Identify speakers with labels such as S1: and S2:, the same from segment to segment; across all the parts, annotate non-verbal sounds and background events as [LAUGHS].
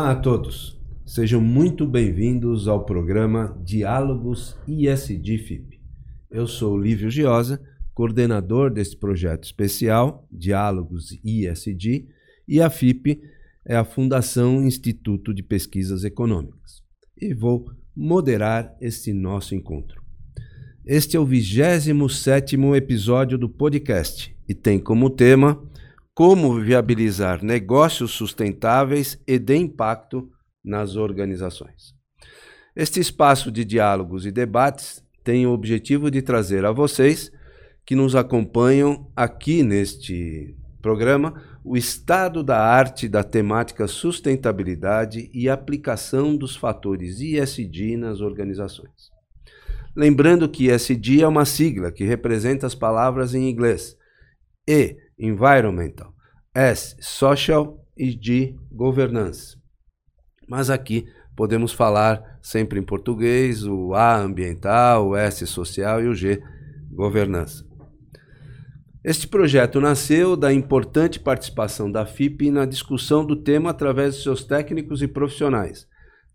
S1: Olá a todos, sejam muito bem-vindos ao programa Diálogos ISD FIP. Eu sou Lívio Giosa, coordenador desse projeto especial, Diálogos ISD, e a FIP é a Fundação Instituto de Pesquisas Econômicas. E vou moderar este nosso encontro. Este é o 27 episódio do podcast e tem como tema Como viabilizar negócios sustentáveis e de impacto nas organizações. Este espaço de diálogos e debates tem o objetivo de trazer a vocês que nos acompanham aqui neste programa o estado da arte da temática sustentabilidade e aplicação dos fatores ISD nas organizações. Lembrando que ISD é uma sigla que representa as palavras em inglês E, Environmental, S, Social e G, Governance. Mas aqui podemos falar sempre em português, o A, Ambiental, o S, Social e o G, Governança. Este projeto nasceu da importante participação da FIP na discussão do tema através de seus técnicos e profissionais,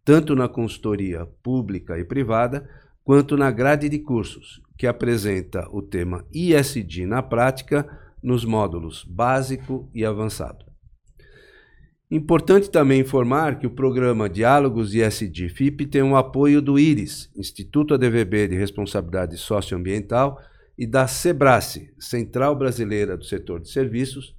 S1: tanto na consultoria pública e privada, quanto na grade de cursos, que apresenta o tema ISD na prática nos módulos básico e avançado. Importante também informar que o programa Diálogos ISD FIP tem o apoio do IRIS, Instituto ADVB de Responsabilidade Socioambiental, e da SEBRACE, Central Brasileira do Setor de Serviços,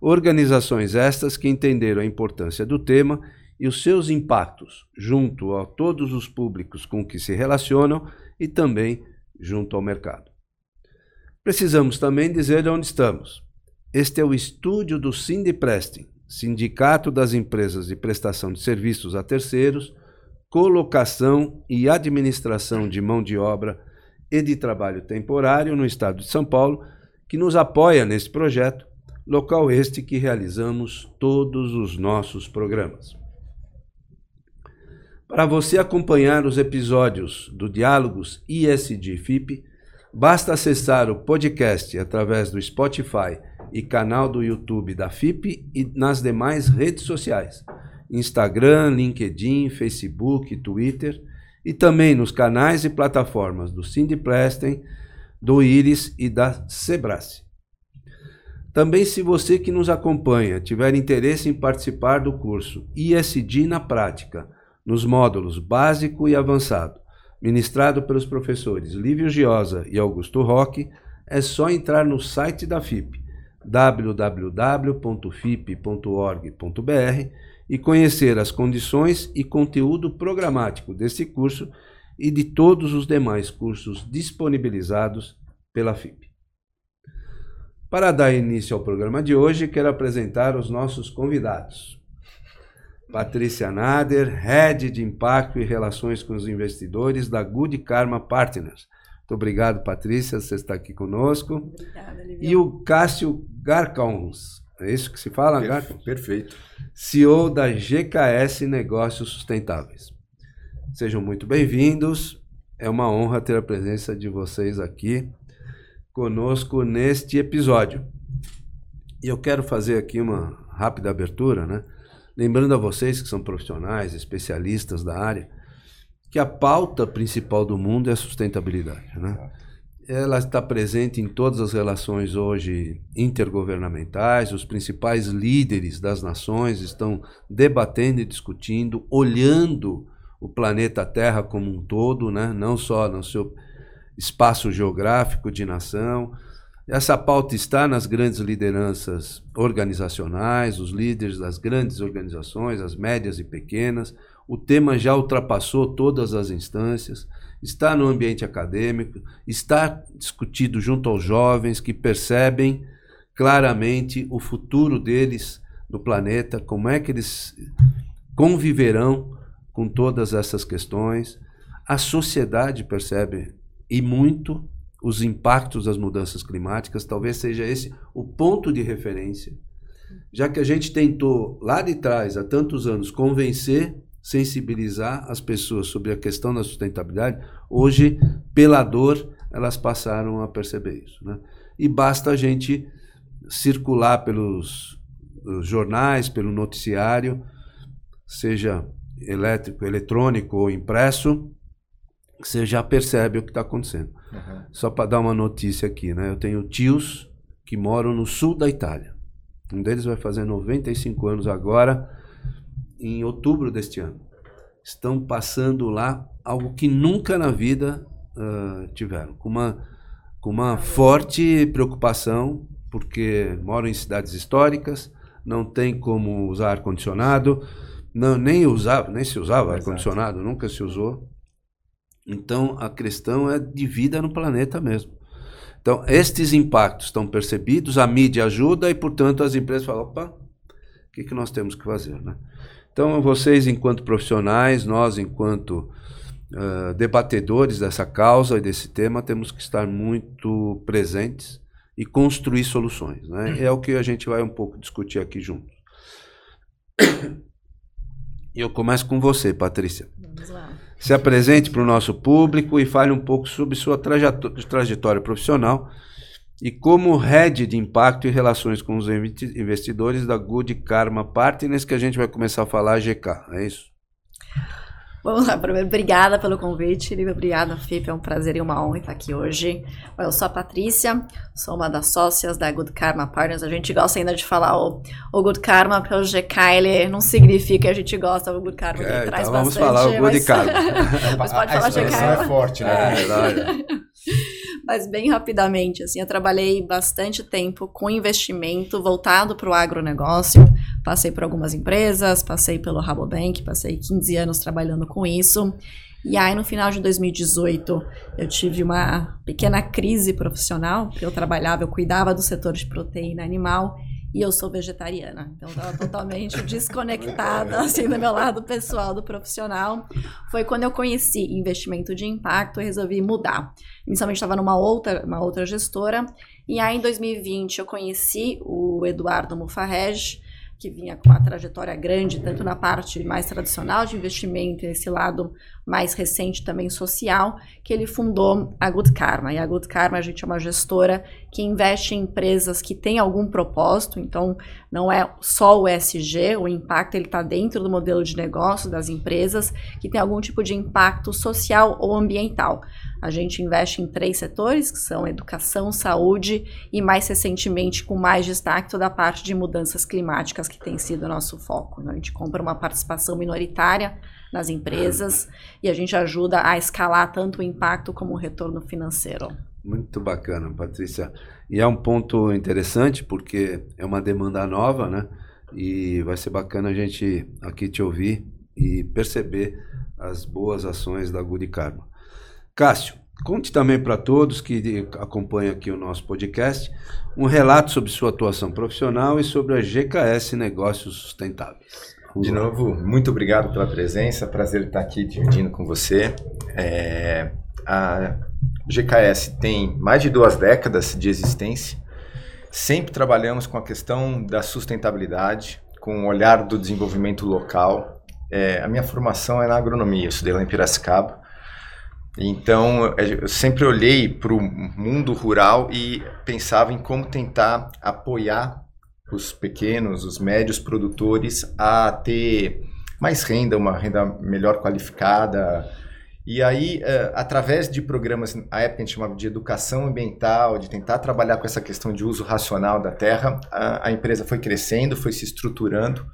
S1: organizações estas que entenderam a importância do tema e os seus impactos junto a todos os públicos com que se relacionam e também junto ao mercado. Precisamos também dizer onde estamos. Este é o estúdio do Sindipresting, Sindicato das Empresas de Prestação de Serviços a Terceiros, Colocação e Administração de Mão de Obra e de Trabalho Temporário no estado de São Paulo, que nos apoia nesse projeto, local este que realizamos todos os nossos programas. Para você acompanhar os episódios do Diálogos ISD FIP, basta acessar o podcast através do Spotify e canal do YouTube da FIP e nas demais redes sociais: Instagram, LinkedIn, Facebook, Twitter e também nos canais e plataformas do Sindiplastem, do Iris e da Sebrace. Também, se você que nos acompanha tiver interesse em participar do curso ISD na Prática, nos módulos básico e avançado, ministrado pelos professores Lívio Giosa e Augusto Roque, é só entrar no site da FIP, www.fip.org.br e conhecer as condições e conteúdo programático deste curso e de todos os demais cursos disponibilizados pela FIP. Para dar início ao programa de hoje, quero apresentar os nossos convidados. Patrícia Nader, Head de Impacto e Relações com os Investidores da Good Karma Partners. Muito obrigado, Patrícia, você está aqui conosco. Obrigada, E o Cássio Garcons, é isso que se fala, Garcons?
S2: Perfeito.
S1: CEO da GKS Negócios Sustentáveis. Sejam muito bem-vindos. É uma honra ter a presença de vocês aqui conosco neste episódio. E eu quero fazer aqui uma rápida abertura, né? Lembrando a vocês que são profissionais, especialistas da área, que a pauta principal do mundo é a sustentabilidade, né? ela está presente em todas as relações hoje intergovernamentais, os principais líderes das nações estão debatendo e discutindo, olhando o planeta Terra como um todo, né? não só no seu espaço geográfico de nação. Essa pauta está nas grandes lideranças organizacionais, os líderes das grandes organizações, as médias e pequenas. O tema já ultrapassou todas as instâncias está no ambiente acadêmico, está discutido junto aos jovens que percebem claramente o futuro deles no planeta, como é que eles conviverão com todas essas questões. A sociedade percebe e muito os impactos das mudanças climáticas, talvez seja esse o ponto de referência, já que a gente tentou lá de trás, há tantos anos, convencer sensibilizar as pessoas sobre a questão da sustentabilidade, hoje, pela dor, elas passaram a perceber isso. Né? E basta a gente circular pelos jornais, pelo noticiário, seja elétrico, eletrônico ou impresso, você já percebe o que está acontecendo. Uhum. Só para dar uma notícia aqui, né? Eu tenho tios que moram no sul da Itália. Um deles vai fazer 95 anos agora, em outubro deste ano. Estão passando lá algo que nunca na vida uh, tiveram, com uma, com uma forte preocupação, porque moram em cidades históricas, não tem como usar ar-condicionado, nem usava, nem se usava ar-condicionado, nunca se usou. Então a questão é de vida no planeta mesmo. Então, estes impactos estão percebidos, a mídia ajuda e, portanto, as empresas falam: opa, o que, que nós temos que fazer? Né? Então, vocês, enquanto profissionais, nós, enquanto uh, debatedores dessa causa e desse tema, temos que estar muito presentes e construir soluções. Né? É o que a gente vai um pouco discutir aqui juntos. [COUGHS] E eu começo com você, Patrícia. Vamos lá. Se apresente para o nosso público e fale um pouco sobre sua trajetória profissional e como head de impacto e relações com os investidores da Good Karma Partners, que a gente vai começar a falar GK, é isso?
S2: Vamos lá, primeiro, obrigada pelo convite, Lívia, obrigada, Fipe, é um prazer e uma honra estar aqui hoje. Eu sou a Patrícia, sou uma das sócias da Good Karma Partners, a gente gosta ainda de falar o, o Good Karma, porque o GK, ele não significa que a gente gosta do Good Karma, ele é, traz então bastante.
S1: vamos falar o Good
S2: mas,
S1: Karma. [LAUGHS]
S2: mas pode a falar GK.
S3: é forte, né? É,
S1: verdade. [LAUGHS]
S2: Mas bem rapidamente, assim, eu trabalhei bastante tempo com investimento voltado para o agronegócio. Passei por algumas empresas, passei pelo Rabobank, passei 15 anos trabalhando com isso. E aí, no final de 2018, eu tive uma pequena crise profissional, porque eu trabalhava, eu cuidava do setor de proteína animal e eu sou vegetariana. Então, estava [LAUGHS] totalmente desconectada, assim, do meu lado pessoal, do profissional. Foi quando eu conheci investimento de impacto e resolvi mudar. Inicialmente, estava numa outra, uma outra gestora. E aí, em 2020, eu conheci o Eduardo Mufarrej, que vinha com uma trajetória grande, tanto na parte mais tradicional de investimento, esse lado mais recente também social, que ele fundou a Good Karma. E a Good Karma, a gente é uma gestora que investe em empresas que têm algum propósito, então não é só o ESG, o impacto ele está dentro do modelo de negócio das empresas, que tem algum tipo de impacto social ou ambiental. A gente investe em três setores, que são educação, saúde e, mais recentemente, com mais destaque, toda a parte de mudanças climáticas, que tem sido o nosso foco. Né? A gente compra uma participação minoritária nas empresas e a gente ajuda a escalar tanto o impacto como o retorno financeiro.
S1: Muito bacana, Patrícia. E é um ponto interessante porque é uma demanda nova, né? E vai ser bacana a gente aqui te ouvir e perceber as boas ações da Good Karma. Cássio, conte também para todos que acompanham aqui o nosso podcast um relato sobre sua atuação profissional e sobre a GKS Negócios Sustentáveis.
S3: De novo, muito obrigado pela presença. Prazer estar aqui dividindo com você. É, a GKS tem mais de duas décadas de existência. Sempre trabalhamos com a questão da sustentabilidade, com o olhar do desenvolvimento local. É, a minha formação é na agronomia, eu estudei lá em Piracicaba. Então, eu sempre olhei para o mundo rural e pensava em como tentar apoiar os pequenos, os médios produtores a ter mais renda, uma renda melhor qualificada. E aí, uh, através de programas, a época a gente chamava de educação ambiental, de tentar trabalhar com essa questão de uso racional da terra, a, a empresa foi crescendo, foi se estruturando.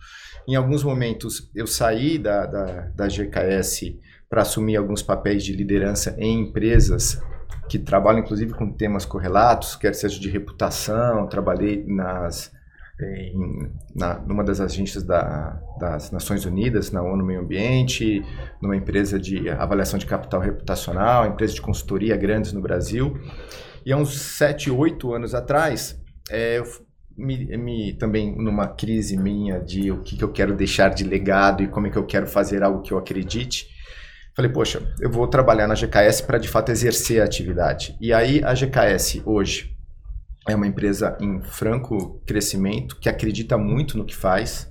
S3: Em alguns momentos, eu saí da, da, da GKS para assumir alguns papéis de liderança em empresas que trabalham, inclusive, com temas correlatos, quer seja de reputação, trabalhei nas em, na, numa das agências da, das Nações Unidas, na ONU Meio Ambiente, numa empresa de avaliação de capital reputacional, empresa de consultoria grandes no Brasil. E há uns 7, 8 anos atrás, é, eu me, me, também numa crise minha de o que, que eu quero deixar de legado e como é que eu quero fazer algo que eu acredite, falei, poxa, eu vou trabalhar na GKS para de fato exercer a atividade. E aí a GKS hoje é uma empresa em franco crescimento, que acredita muito no que faz.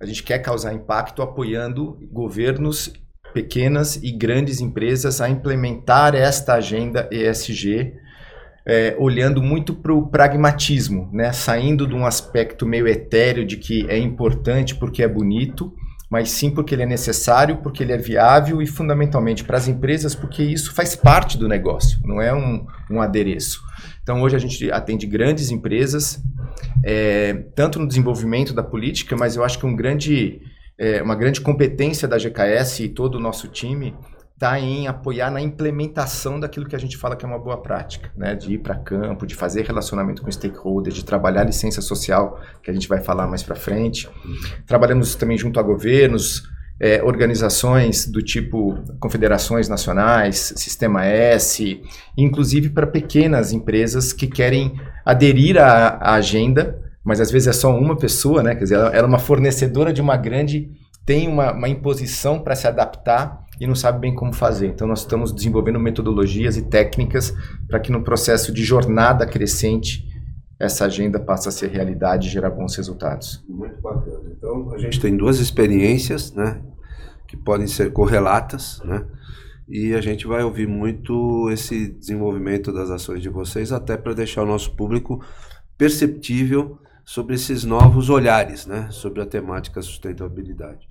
S3: A gente quer causar impacto apoiando governos, pequenas e grandes empresas a implementar esta agenda ESG, é, olhando muito para o pragmatismo, né? saindo de um aspecto meio etéreo de que é importante porque é bonito, mas sim porque ele é necessário, porque ele é viável e fundamentalmente para as empresas, porque isso faz parte do negócio, não é um, um adereço. Então hoje a gente atende grandes empresas, é, tanto no desenvolvimento da política, mas eu acho que um grande, é, uma grande competência da GKS e todo o nosso time está em apoiar na implementação daquilo que a gente fala que é uma boa prática, né? De ir para campo, de fazer relacionamento com stakeholders, de trabalhar licença social, que a gente vai falar mais para frente. Trabalhamos também junto a governos, é, organizações do tipo confederações nacionais, Sistema S, inclusive para pequenas empresas que querem aderir à, à, agenda, mas às vezes é só uma pessoa, né? Quer dizer, ela, ela é uma fornecedora de uma grande, tem uma, uma imposição para se adaptar e não sabe bem como fazer. Então, nós estamos desenvolvendo metodologias e técnicas para que no processo de jornada crescente essa agenda passe a ser realidade e gerar bons resultados.
S1: Muito bacana. Então, a gente tem duas experiências, né, que podem ser correlatas, né, e a gente vai ouvir muito esse desenvolvimento das ações de vocês, até para deixar o nosso público perceptível sobre esses novos olhares, né, sobre a temática sustentabilidade.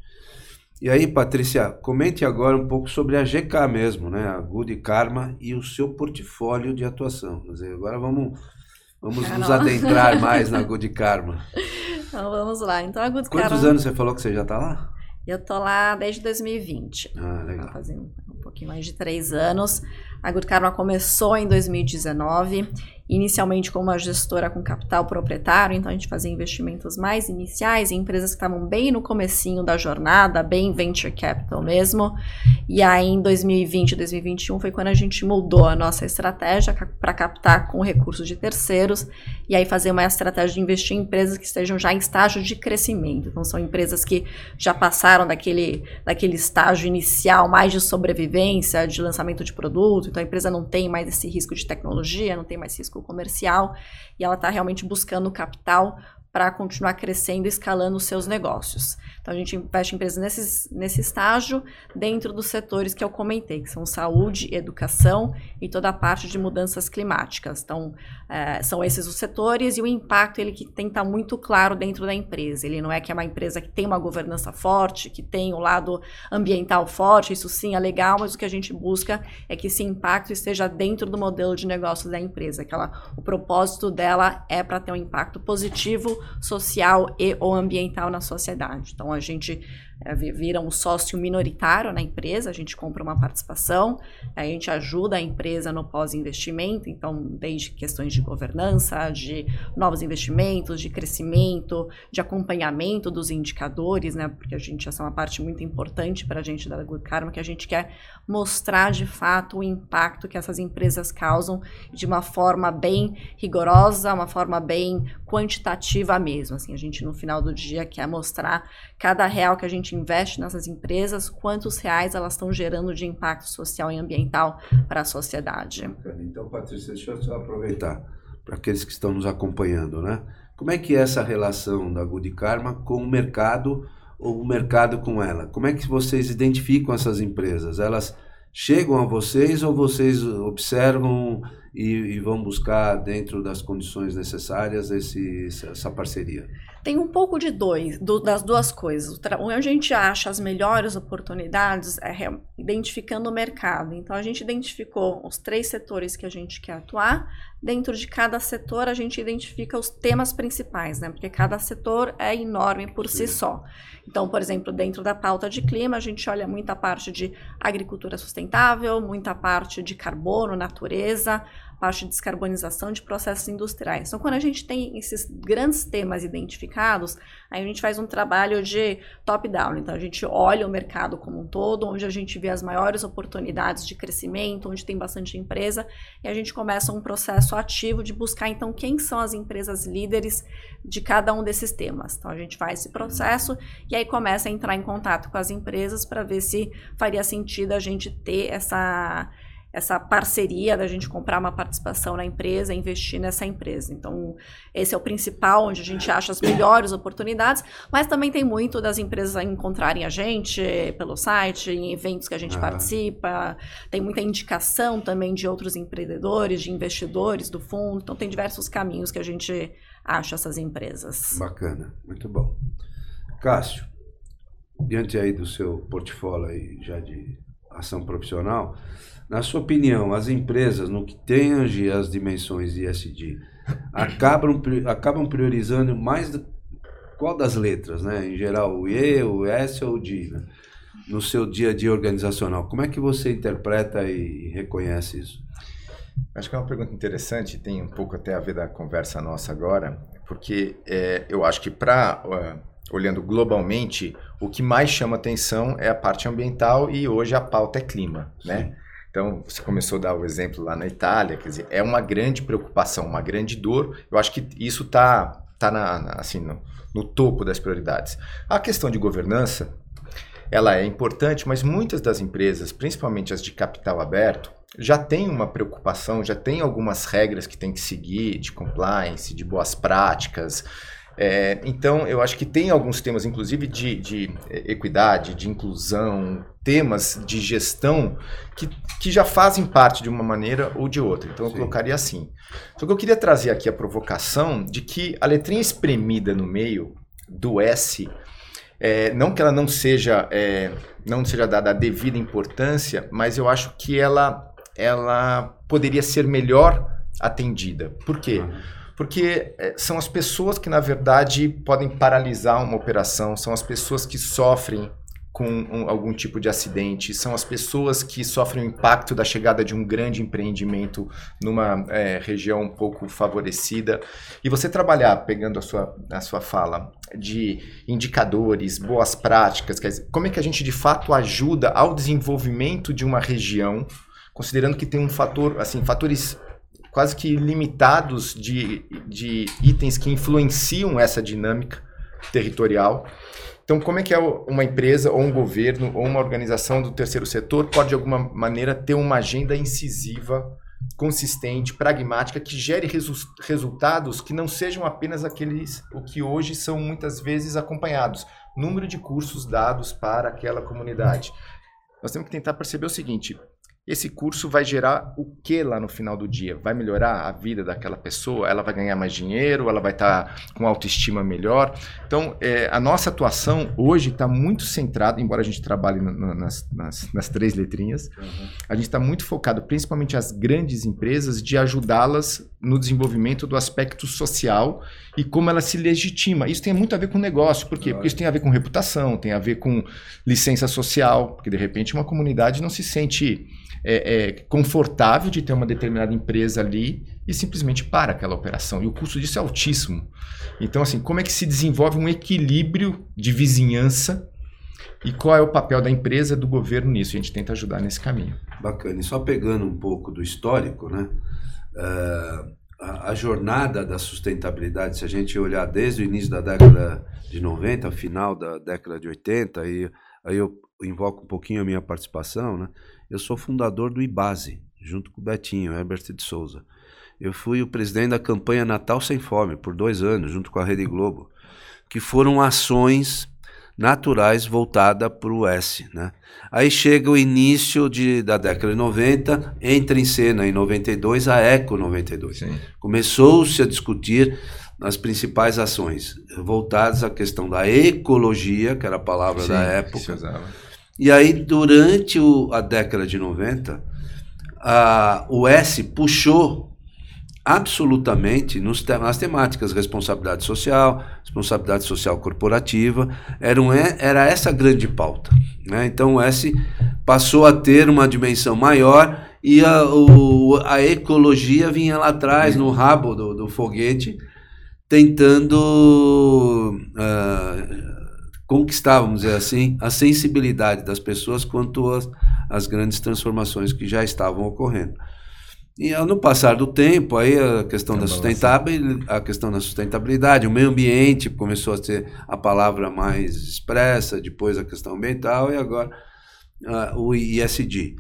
S1: E aí, Patrícia, comente agora um pouco sobre a GK mesmo, né? A Good Karma e o seu portfólio de atuação. Quer dizer, agora vamos, vamos nos adentrar [LAUGHS] mais na Good Karma.
S2: Então vamos lá. Então a Good
S1: Quantos
S2: Karma...
S1: anos você falou que você já está lá?
S2: Eu tô lá desde 2020.
S1: Ah, legal.
S2: Fazendo um pouquinho mais de três anos. A Good Karma começou em 2019 inicialmente como uma gestora com capital proprietário, então a gente fazia investimentos mais iniciais em empresas que estavam bem no comecinho da jornada, bem venture capital mesmo. E aí em 2020, 2021 foi quando a gente mudou a nossa estratégia para captar com recursos de terceiros e aí fazer uma estratégia de investir em empresas que estejam já em estágio de crescimento. Então são empresas que já passaram daquele, daquele estágio inicial mais de sobrevivência, de lançamento de produto, então a empresa não tem mais esse risco de tecnologia, não tem mais risco comercial e ela está realmente buscando capital para continuar crescendo e escalando os seus negócios. Então, a gente investe em empresas nesse, nesse estágio, dentro dos setores que eu comentei, que são saúde, educação e toda a parte de mudanças climáticas. Então, é, são esses os setores e o impacto ele que tem que estar tá muito claro dentro da empresa. Ele não é que é uma empresa que tem uma governança forte, que tem o um lado ambiental forte, isso sim é legal, mas o que a gente busca é que esse impacto esteja dentro do modelo de negócio da empresa, que ela, o propósito dela é para ter um impacto positivo social e ou ambiental na sociedade. Então a gente é, vira um sócio minoritário na empresa, a gente compra uma participação, a gente ajuda a empresa no pós-investimento, então desde questões de governança, de novos investimentos, de crescimento, de acompanhamento dos indicadores, né? Porque a gente essa é uma parte muito importante para a gente da Good Karma, que a gente quer mostrar de fato o impacto que essas empresas causam de uma forma bem rigorosa, uma forma bem quantitativa mesmo. Assim, a gente no final do dia quer mostrar cada real que a gente investe nessas empresas, quantos reais elas estão gerando de impacto social e ambiental para a sociedade.
S1: Então, Patrícia, deixa eu só aproveitar para aqueles que estão nos acompanhando, né? Como é que é essa relação da Good Karma com o mercado ou o mercado com ela? Como é que vocês identificam essas empresas? Elas chegam a vocês ou vocês observam e, e vão buscar dentro das condições necessárias esse, essa parceria?
S2: Tem um pouco de dois, do, das duas coisas. Onde a gente acha as melhores oportunidades é identificando o mercado. Então, a gente identificou os três setores que a gente quer atuar. Dentro de cada setor, a gente identifica os temas principais, né? Porque cada setor é enorme por si só. Então, por exemplo, dentro da pauta de clima, a gente olha muita parte de agricultura sustentável, muita parte de carbono, natureza, parte de descarbonização de processos industriais. Então, quando a gente tem esses grandes temas identificados, aí a gente faz um trabalho de top-down. Então, a gente olha o mercado como um todo, onde a gente vê as maiores oportunidades de crescimento, onde tem bastante empresa, e a gente começa um processo ativo de buscar, então, quem são as empresas líderes de cada um desses temas. Então, a gente faz esse processo e aí começa a entrar em contato com as empresas para ver se faria sentido a gente ter essa essa parceria da gente comprar uma participação na empresa, investir nessa empresa. Então, esse é o principal, onde a gente acha as melhores oportunidades, mas também tem muito das empresas encontrarem a gente pelo site, em eventos que a gente participa, tem muita indicação também de outros empreendedores, de investidores do fundo, então tem diversos caminhos que a gente acha essas empresas.
S1: Bacana, muito bom. Cássio, diante aí do seu portfólio aí já de ação profissional, na sua opinião, as empresas, no que tange as dimensões de ESG, [COUGHS] acabam, acabam priorizando mais do, qual das letras, né? Em geral, o E, o S ou o D, né? no seu dia a dia organizacional. Como é que você interpreta e reconhece isso?
S3: Acho que é uma pergunta interessante, tem um pouco até a ver da conversa nossa agora, porque é, eu acho que para uh, olhando globalmente, o que mais chama atenção é a parte ambiental e hoje a pauta é clima, né? Então, você começou a dar o exemplo lá na Itália, quer dizer, é uma grande preocupação, uma grande dor. Eu acho que isso está tá na, na, assim, no, no topo das prioridades. A questão de governança, ela é importante, mas muitas das empresas, principalmente as de capital aberto, já tem uma preocupação, já tem algumas regras que tem que seguir de compliance, de boas práticas, é, então, eu acho que tem alguns temas, inclusive de, de equidade, de inclusão, temas de gestão que, que já fazem parte de uma maneira ou de outra. Então, eu Sim. colocaria assim. Só que eu queria trazer aqui a provocação de que a letrinha espremida no meio do S, é, não que ela não seja, é, não seja dada a devida importância, mas eu acho que ela, ela poderia ser melhor atendida. Por quê? Uhum porque é, são as pessoas que, na verdade, podem paralisar uma operação, são as pessoas que sofrem com um, algum tipo de acidente, são as pessoas que sofrem o impacto da chegada de um grande empreendimento numa é, região um pouco favorecida. E você trabalhar, pegando a sua, a sua fala, de indicadores, boas práticas, dizer, como é que a gente de fato ajuda ao desenvolvimento de uma região, considerando que tem um fator, assim, fatores quase que limitados de, de itens que influenciam essa dinâmica territorial. Então, como é que é uma empresa ou um governo ou uma organização do terceiro setor pode, de alguma maneira, ter uma agenda incisiva, consistente, pragmática, que gere resu resultados que não sejam apenas aqueles o que hoje são muitas vezes acompanhados, número de cursos dados para aquela comunidade. Nós temos que tentar perceber o seguinte: esse curso vai gerar o que lá no final do dia? Vai melhorar a vida daquela pessoa? Ela vai ganhar mais dinheiro? Ela vai estar tá com autoestima melhor? Então, é, a nossa atuação hoje está muito centrada, embora a gente trabalhe nas, nas, nas três letrinhas, uhum. a gente está muito focado, principalmente as grandes empresas, de ajudá-las no desenvolvimento do aspecto social e como ela se legitima. Isso tem muito a ver com negócio. Por quê? Porque isso tem a ver com reputação, tem a ver com licença social, porque de repente uma comunidade não se sente é, é, confortável de ter uma determinada empresa ali e simplesmente para aquela operação. E o custo disso é altíssimo. Então, assim, como é que se desenvolve um equilíbrio de vizinhança e qual é o papel da empresa, do governo nisso? A gente tenta ajudar nesse caminho.
S1: Bacana. E só pegando um pouco do histórico, né? Uh, a, a, jornada da sustentabilidade, se a gente olhar desde o início da década de 90, final da década de 80, aí, aí eu invoco um pouquinho a minha participação, né? Eu sou fundador do IBASE, junto com o Betinho, Herbert de Souza. Eu fui o presidente da campanha Natal Sem Fome por dois anos, junto com a Rede Globo, que foram ações naturais voltada para o S. Né? Aí chega o início de, da década de 90, entra em cena em 92 a Eco 92. Começou-se a discutir as principais ações voltadas à questão da ecologia, que era a palavra Sim, da época. E aí, durante o, a década de 90, a, o S puxou absolutamente nos, nas temáticas responsabilidade social, responsabilidade social corporativa, era, um, era essa grande pauta. Né? Então o S passou a ter uma dimensão maior e a, o, a ecologia vinha lá atrás, no rabo do, do foguete, tentando uh, conquistar, vamos dizer assim, a sensibilidade das pessoas quanto às, às grandes transformações que já estavam ocorrendo. E no passar do tempo, aí a questão, da sustentabilidade, a questão da sustentabilidade, o meio ambiente começou a ser a palavra mais expressa, depois a questão ambiental e agora uh, o ISD.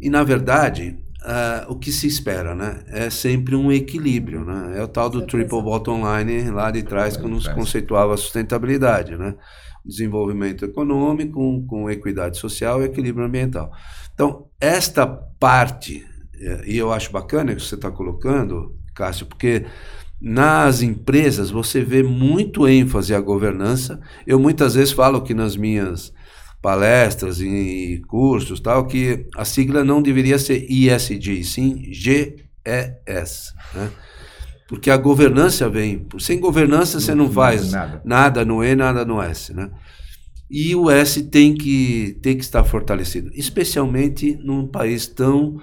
S1: E, na verdade, uh, o que se espera né, é sempre um equilíbrio. Né? É o tal do triple bottom line lá de trás, quando se conceituava a sustentabilidade. Né? Desenvolvimento econômico com, com equidade social e equilíbrio ambiental. Então, esta parte e eu acho bacana que você está colocando, Cássio, porque nas empresas você vê muito ênfase à governança. Eu muitas vezes falo que nas minhas palestras e cursos tal que a sigla não deveria ser ISG, sim GES, né? Porque a governança vem, sem governança você não faz nada. nada no E, nada no S, né? E o S tem que tem que estar fortalecido, especialmente num país tão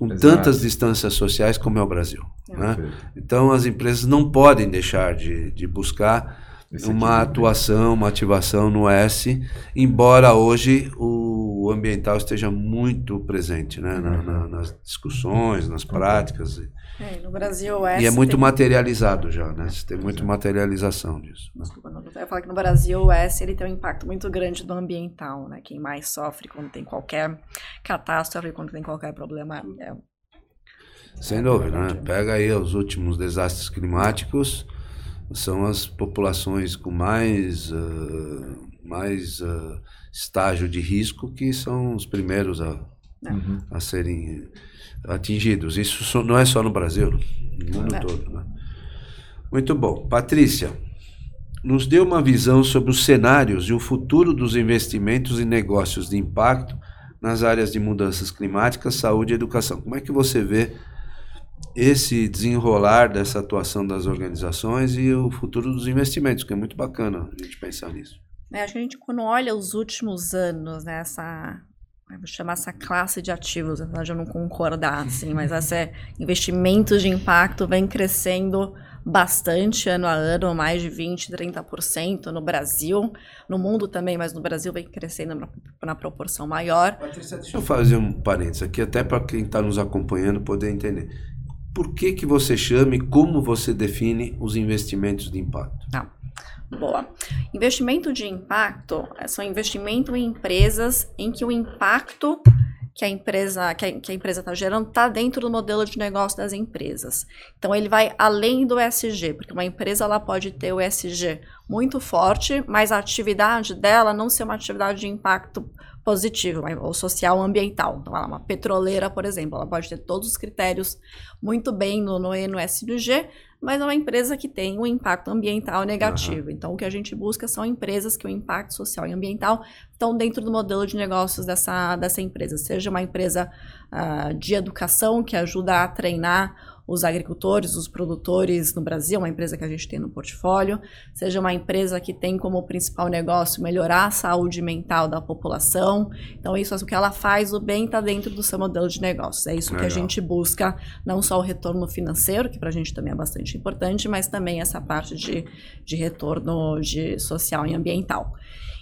S1: com Exato. tantas distâncias sociais como é o Brasil. É. Né? Então as empresas não podem deixar de, de buscar Esse uma atuação, uma ativação no S, embora hoje o ambiental esteja muito presente né? Uhum. Na, na, nas discussões, nas práticas.
S2: É, no Brasil, o S
S1: e é muito tem... materializado já, né? Tem muito materialização disso.
S2: Né? Desculpa, não, eu falar que no Brasil o S ele tem um impacto muito grande no ambiental, né? Quem mais sofre quando tem qualquer catástrofe, quando tem qualquer problema é
S1: sem dúvida, né? Pega aí os últimos desastres climáticos, são as populações com mais, uh, mais uh, estágio de risco que são os primeiros a, uhum. a serem atingidos. Isso não é só no Brasil, no mundo é. todo. Né? Muito bom. Patrícia, nos dê uma visão sobre os cenários e o futuro dos investimentos e negócios de impacto nas áreas de mudanças climáticas, saúde e educação. Como é que você vê esse desenrolar dessa atuação das organizações e o futuro dos investimentos, que é muito bacana a gente pensar nisso.
S2: É, acho que a gente, quando olha os últimos anos, né, essa, vou chamar essa classe de ativos, apesar de eu não concordar, assim, [LAUGHS] mas essa investimentos de impacto vem crescendo bastante ano a ano, mais de 20%, 30% no Brasil. No mundo também, mas no Brasil vem crescendo na, na proporção maior.
S1: Patrícia, deixa eu fazer um parênteses aqui, até para quem está nos acompanhando poder entender por que, que você chama e como você define os investimentos de impacto?
S2: Ah, boa. Investimento de impacto é são investimento em empresas em que o impacto que a empresa que a, que a empresa está gerando está dentro do modelo de negócio das empresas. Então ele vai além do SG, porque uma empresa ela pode ter o SG muito forte, mas a atividade dela não ser uma atividade de impacto positivo, ou social ambiental. Então, é uma petroleira, por exemplo, ela pode ter todos os critérios muito bem no, no no SDG, mas é uma empresa que tem um impacto ambiental negativo. Uhum. Então, o que a gente busca são empresas que o impacto social e ambiental estão dentro do modelo de negócios dessa, dessa empresa. Seja uma empresa uh, de educação que ajuda a treinar os agricultores, os produtores no Brasil, uma empresa que a gente tem no portfólio, seja uma empresa que tem como principal negócio melhorar a saúde mental da população. Então, isso é o que ela faz, o bem está dentro do seu modelo de negócios. É isso Legal. que a gente busca, não só o retorno financeiro, que para a gente também é bastante importante, mas também essa parte de, de retorno de social e ambiental.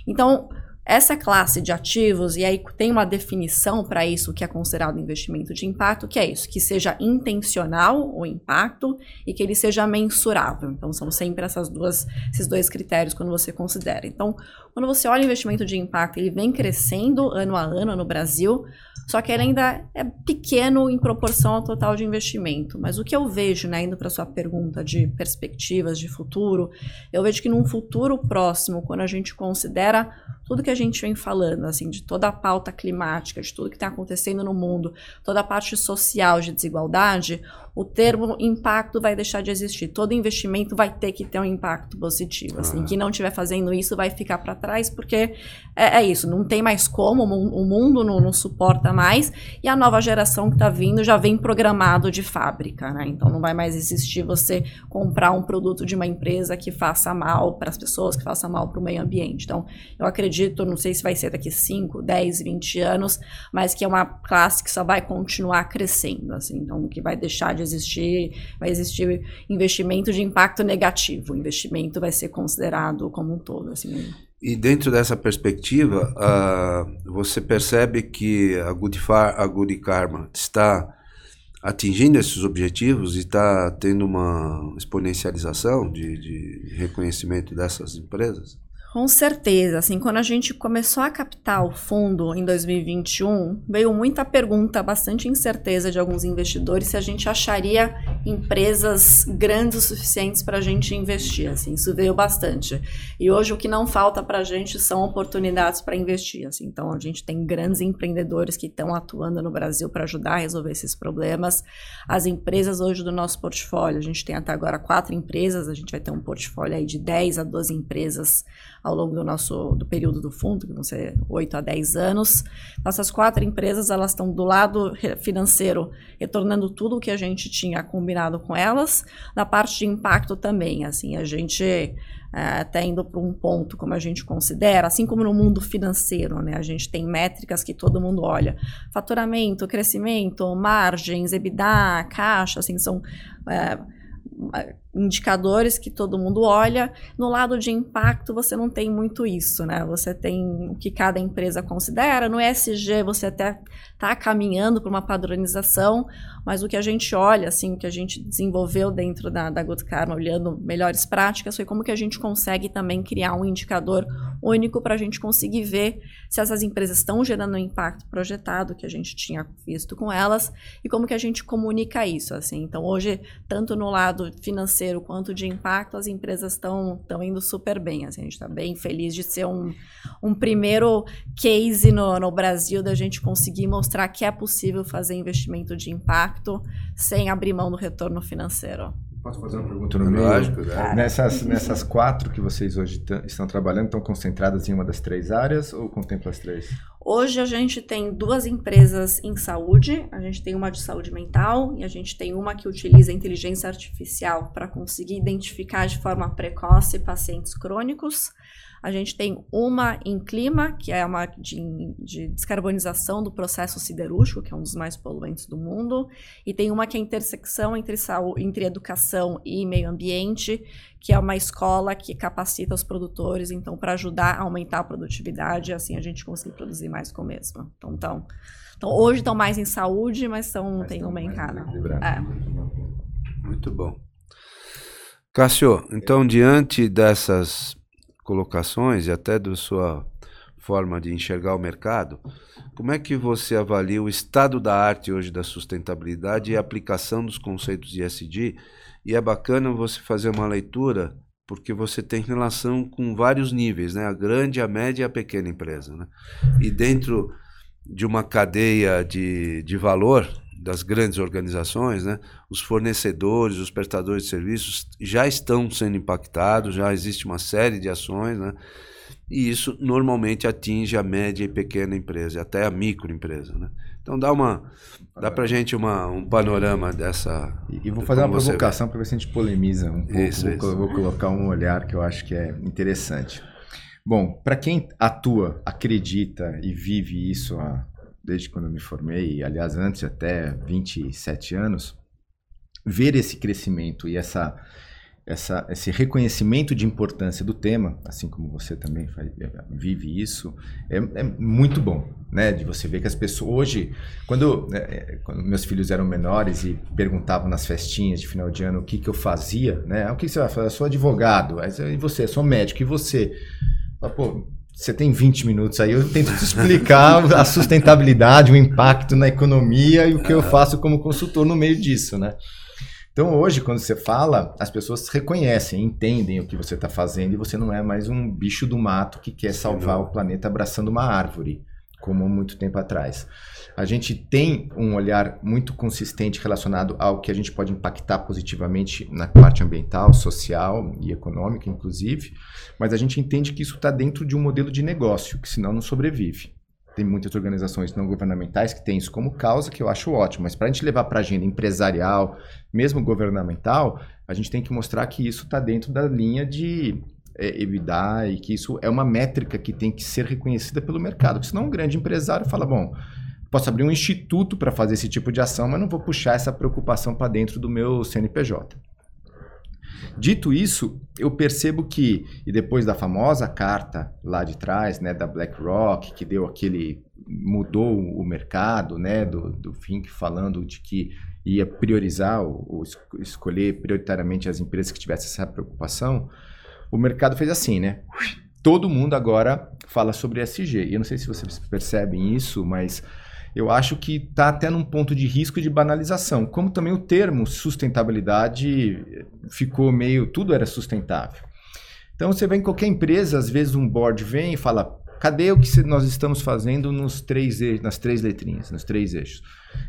S2: Então, essa classe de ativos, e aí tem uma definição para isso que é considerado investimento de impacto, que é isso, que seja intencional o impacto e que ele seja mensurável. Então, são sempre essas duas, esses dois critérios quando você considera. Então, quando você olha o investimento de impacto, ele vem crescendo ano a ano no Brasil, só que ele ainda é pequeno em proporção ao total de investimento. Mas o que eu vejo, né, indo para sua pergunta de perspectivas de futuro, eu vejo que num futuro próximo, quando a gente considera tudo que a gente vem falando, assim, de toda a pauta climática, de tudo que está acontecendo no mundo, toda a parte social de desigualdade, o termo impacto vai deixar de existir. Todo investimento vai ter que ter um impacto positivo. Assim, ah. Quem não estiver fazendo isso vai ficar para trás, porque é, é, isso, não tem mais como, o mundo não, não suporta mais, e a nova geração que está vindo já vem programado de fábrica, né? Então não vai mais existir você comprar um produto de uma empresa que faça mal para as pessoas, que faça mal para o meio ambiente. Então, eu acredito, não sei se vai ser daqui 5, 10, 20 anos, mas que é uma classe que só vai continuar crescendo, assim, então que vai deixar de existir, vai existir investimento de impacto negativo. O investimento vai ser considerado como um todo. Assim.
S1: E dentro dessa perspectiva, uh, você percebe que a Good, Far, a Good Karma está atingindo esses objetivos e está tendo uma exponencialização de, de reconhecimento dessas empresas?
S2: Com certeza, assim, quando a gente começou a captar o fundo em 2021, veio muita pergunta, bastante incerteza de alguns investidores se a gente acharia empresas grandes o suficientes para a gente investir, assim, isso veio bastante. E hoje o que não falta para a gente são oportunidades para investir, assim, então a gente tem grandes empreendedores que estão atuando no Brasil para ajudar a resolver esses problemas. As empresas hoje do nosso portfólio, a gente tem até agora quatro empresas, a gente vai ter um portfólio aí de 10 a 12 empresas ao longo do nosso do período do fundo, que vão ser 8 a 10 anos. Essas quatro empresas, elas estão do lado financeiro, retornando tudo o que a gente tinha combinado com elas, na parte de impacto também, assim, a gente até indo para um ponto como a gente considera, assim como no mundo financeiro, né? A gente tem métricas que todo mundo olha: faturamento, crescimento, margens, EBITDA, caixa, assim, são é, indicadores que todo mundo olha. No lado de impacto, você não tem muito isso, né? Você tem o que cada empresa considera. No ESG, você até está caminhando para uma padronização, mas o que a gente olha, assim, o que a gente desenvolveu dentro da, da Good Karma, olhando melhores práticas, foi como que a gente consegue também criar um indicador único para a gente conseguir ver se essas empresas estão gerando o impacto projetado que a gente tinha visto com elas e como que a gente comunica isso, assim. Então, hoje, tanto no lado financeiro quanto de impacto, as empresas estão indo super bem, assim. A gente está bem feliz de ser um, um primeiro case no, no Brasil da gente conseguir mostrar mostrar que é possível fazer investimento de impacto sem abrir mão do retorno financeiro.
S3: Posso fazer uma pergunta no meio? Lógico, né? nessas, nessas quatro que vocês hoje estão trabalhando, estão concentradas em uma das três áreas ou contempla as três?
S2: Hoje a gente tem duas empresas em saúde, a gente tem uma de saúde mental e a gente tem uma que utiliza inteligência artificial para conseguir identificar de forma precoce pacientes crônicos. A gente tem uma em clima, que é uma de, de, descarbonização do processo siderúrgico, que é um dos mais poluentes do mundo, e tem uma que é a intersecção entre, saúde, entre educação e meio ambiente, que é uma escola que capacita os produtores, então, para ajudar a aumentar a produtividade, assim a gente conseguir produzir mais com o mesmo. Então, então, então hoje estão mais em saúde, mas são, mas tem uma em cada. É.
S1: Muito bom. Cássio, então, diante dessas colocações e até da sua forma de enxergar o mercado, como é que você avalia o estado da arte hoje da sustentabilidade e a aplicação dos conceitos de ESG? E é bacana você fazer uma leitura porque você tem relação com vários níveis, né? A grande, a média e a pequena empresa, né? E dentro de uma cadeia de, de valor das grandes organizações, né? Os fornecedores, os prestadores de serviços já estão sendo impactados, já existe uma série de ações, né? E isso normalmente atinge a média e pequena empresa, até a microempresa, né? Então dá uma dá pra gente uma, um panorama dessa
S3: E, e vou fazer uma provocação para ver se a gente polemiza um pouco. Isso, vou, isso. vou colocar um olhar que eu acho que é interessante. Bom, para quem atua, acredita e vive isso há desde quando me formei, aliás, antes até 27 anos, ver esse crescimento e essa, essa, esse reconhecimento de importância do tema, assim como você também vive isso, é, é, muito bom, né? De você ver que as pessoas hoje, quando, é, quando, meus filhos eram menores e perguntavam nas festinhas de final de ano o que, que eu fazia, né? Ah, o que você vai fazer? Eu sou advogado. E você? Eu sou médico. E você? Pô, você tem 20 minutos aí, eu tento te explicar a sustentabilidade, o impacto na economia e o que eu faço como consultor no meio disso, né? Então hoje, quando você fala, as pessoas reconhecem, entendem o que você está fazendo e você não é mais um bicho do mato que quer salvar o planeta abraçando uma árvore, como muito tempo atrás a gente tem um olhar muito consistente relacionado ao que a gente pode impactar positivamente na parte ambiental, social e econômica, inclusive, mas a gente entende que isso está dentro de um modelo de negócio, que senão não sobrevive. Tem muitas organizações não governamentais que têm isso como causa, que eu acho ótimo, mas para a gente levar para a agenda empresarial, mesmo governamental, a gente tem que mostrar que isso está dentro da linha de é, EBITDA e que isso é uma métrica que tem que ser reconhecida pelo mercado. Porque senão um grande empresário fala, bom, Posso abrir um instituto para fazer esse tipo de ação, mas não vou puxar essa preocupação para dentro do meu CNPJ. Dito isso, eu percebo que, e depois da famosa carta lá de trás, né, da BlackRock, que deu aquele. mudou o mercado, né, do, do Fink falando de que ia priorizar, ou, escolher prioritariamente as empresas que tivessem essa preocupação, o mercado fez assim, né? todo mundo agora fala sobre SG. E eu não sei se vocês percebem isso, mas eu acho que está até num ponto de risco de banalização. Como também o termo sustentabilidade ficou meio. tudo era sustentável. Então você vê em qualquer empresa, às vezes um board vem e fala: cadê o que nós estamos fazendo nos três eixos, nas três letrinhas, nos três eixos?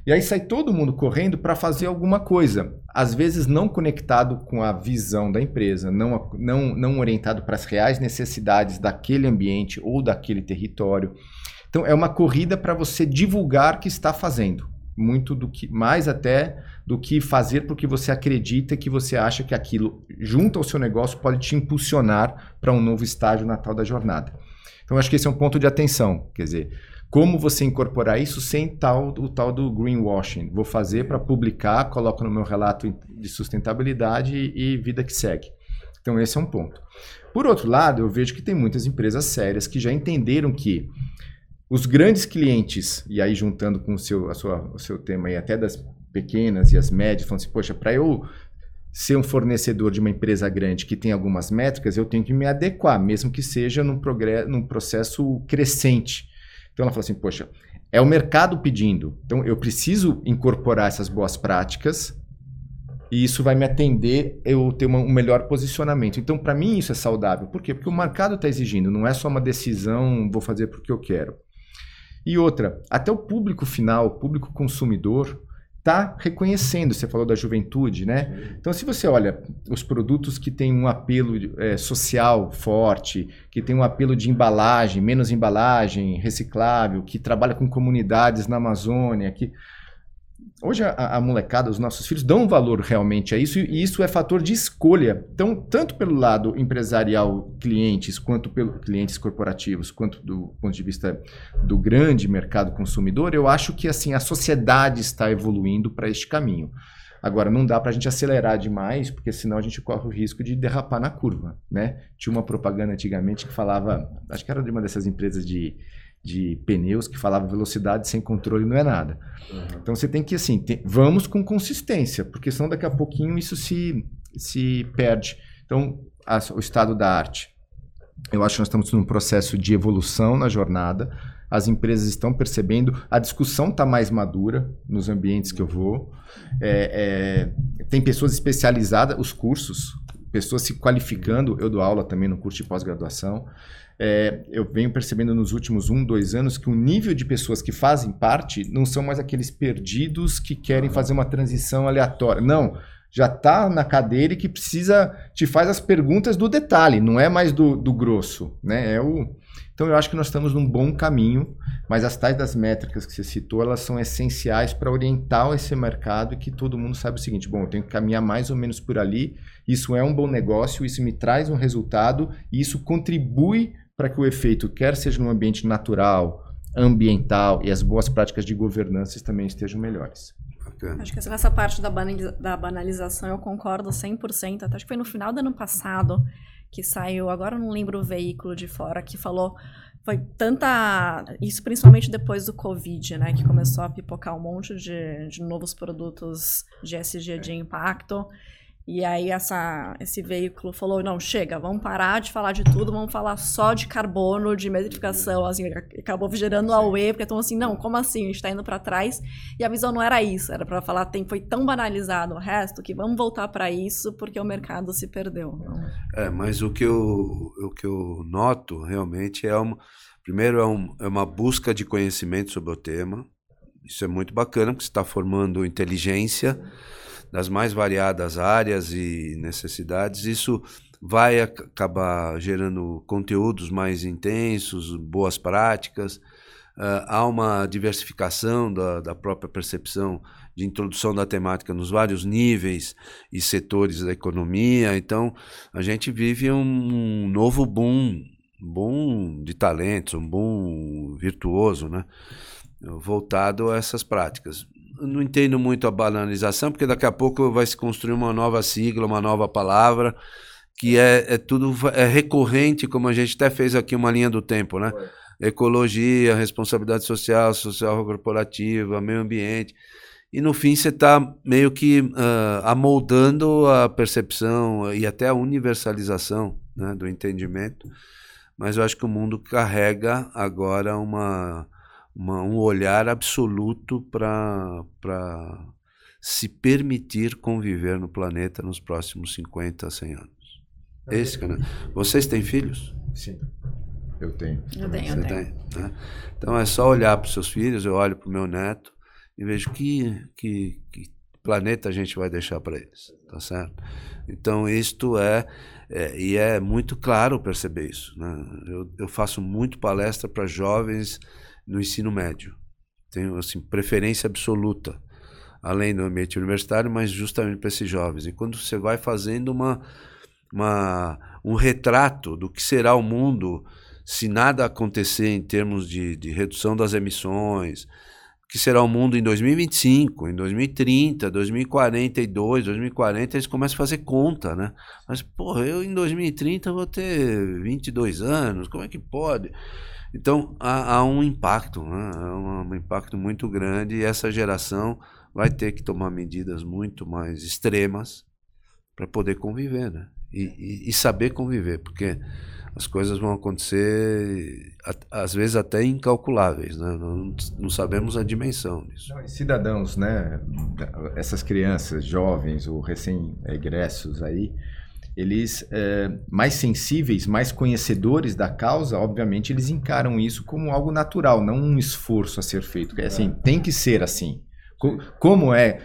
S3: E aí sai todo mundo correndo para fazer alguma coisa, às vezes não conectado com a visão da empresa, não, não, não orientado para as reais necessidades daquele ambiente ou daquele território. Então é uma corrida para você divulgar que está fazendo, muito do que mais até do que fazer porque você acredita que você acha que aquilo junto ao seu negócio pode te impulsionar para um novo estágio na tal da jornada. Então acho que esse é um ponto de atenção, quer dizer, como você incorporar isso sem tal o tal do greenwashing? Vou fazer para publicar, coloco no meu relato de sustentabilidade e vida que segue. Então esse é um ponto. Por outro lado, eu vejo que tem muitas empresas sérias que já entenderam que os grandes clientes, e aí juntando com o seu, a sua, o seu tema aí, até das pequenas e as médias, falando assim, poxa, para eu ser um fornecedor de uma empresa grande que tem algumas métricas, eu tenho que me adequar, mesmo que seja num, num processo crescente. Então ela falou assim, poxa, é o mercado pedindo, então eu preciso incorporar essas boas práticas e isso vai me atender eu ter uma, um melhor posicionamento. Então, para mim, isso é saudável. Por quê? Porque o mercado está exigindo, não é só uma decisão, vou fazer porque eu quero. E outra, até o público final, o público consumidor, está reconhecendo. Você falou da juventude, né? Então, se você olha os produtos que têm um apelo é, social forte, que tem um apelo de embalagem, menos embalagem, reciclável, que trabalha com comunidades na Amazônia, que Hoje a, a, molecada, os nossos filhos dão valor realmente a isso e isso é fator de escolha. Então, tanto pelo lado empresarial, clientes, quanto pelo clientes corporativos, quanto do ponto de vista do grande mercado consumidor, eu acho que assim a sociedade está evoluindo para este caminho. Agora, não dá para a gente acelerar demais, porque senão a gente corre o risco de derrapar na curva, né? Tinha uma propaganda antigamente que falava, acho que era de uma dessas empresas de de pneus que falava velocidade sem controle não é nada. Uhum. Então você tem que assim, tem, vamos com consistência, porque senão daqui a pouquinho isso se, se perde. Então, a, o estado da arte. Eu acho que nós estamos num processo de evolução na jornada. As empresas estão percebendo, a discussão está mais madura nos ambientes que eu vou. É, é, tem pessoas especializadas, os cursos, pessoas se qualificando. Eu dou aula também no curso de pós-graduação é, eu venho percebendo nos últimos um, dois anos que o nível de pessoas que fazem parte não são mais aqueles perdidos que querem fazer uma transição aleatória. Não, já está na cadeira e que precisa, te faz as perguntas do detalhe, não é mais do, do grosso. Né? É o... Então eu acho que nós estamos num bom caminho, mas as tais das métricas que você citou, elas são essenciais para orientar esse mercado e que todo mundo sabe o seguinte, bom, eu tenho que caminhar mais ou menos por ali, isso é um bom negócio, isso me traz um resultado e isso contribui para que o efeito, quer seja no ambiente natural, ambiental e as boas práticas de governança também estejam melhores.
S2: Acho que nessa parte da, da banalização eu concordo 100%. Até acho que foi no final do ano passado que saiu, agora não lembro o veículo de fora, que falou foi tanta. Isso principalmente depois do Covid, né? Que começou a pipocar um monte de, de novos produtos de SG de impacto. E aí essa, esse veículo falou, não, chega, vamos parar de falar de tudo, vamos falar só de carbono, de metrificação, assim, acabou gerando a UE, porque estão assim, não, como assim, a gente está indo para trás, e a visão não era isso, era para falar, tem, foi tão banalizado o resto, que vamos voltar para isso, porque o mercado se perdeu.
S1: É, mas o que eu, o que eu noto, realmente, é uma, primeiro é, um, é uma busca de conhecimento sobre o tema, isso é muito bacana, porque você está formando inteligência, das mais variadas áreas e necessidades, isso vai acabar gerando conteúdos mais intensos, boas práticas. Uh, há uma diversificação da, da própria percepção de introdução da temática nos vários níveis e setores da economia. Então, a gente vive um, um novo boom, boom de talentos, um boom virtuoso, né? voltado a essas práticas não entendo muito a banalização, porque daqui a pouco vai se construir uma nova sigla, uma nova palavra, que é, é tudo é recorrente, como a gente até fez aqui uma linha do tempo, né? Ecologia, responsabilidade social, social corporativa, meio ambiente. E no fim você está meio que uh, amoldando a percepção e até a universalização né, do entendimento mas eu acho que o mundo carrega agora uma, uma um olhar absoluto para se permitir conviver no planeta nos próximos 50, 100 anos. Esse, né? Vocês têm filhos?
S3: Sim. Eu tenho.
S2: Eu tenho, eu tenho.
S1: Tem, né? Então é só olhar para os seus filhos, eu olho para o meu neto e vejo que, que, que planeta a gente vai deixar para eles, tá certo? Então isto é, é, e é muito claro perceber isso. Né? Eu, eu faço muito palestra para jovens no ensino médio, tenho assim preferência absoluta, além do ambiente universitário, mas justamente para esses jovens. E quando você vai fazendo uma, uma um retrato do que será o mundo se nada acontecer em termos de, de redução das emissões, que será o mundo em 2025, em 2030, 2042, 2040, eles começam a fazer conta, né? Mas, porra, eu em 2030 vou ter 22 anos, como é que pode? Então, há, há um impacto, né? Há um, um impacto muito grande e essa geração vai ter que tomar medidas muito mais extremas para poder conviver, né? E, e, e saber conviver, porque as coisas vão acontecer, às vezes até incalculáveis, né? não, não sabemos a dimensão disso.
S3: Não, cidadãos, né? essas crianças, jovens ou recém-egressos aí, eles é, mais sensíveis, mais conhecedores da causa, obviamente eles encaram isso como algo natural, não um esforço a ser feito. É assim, tem que ser assim. Como é?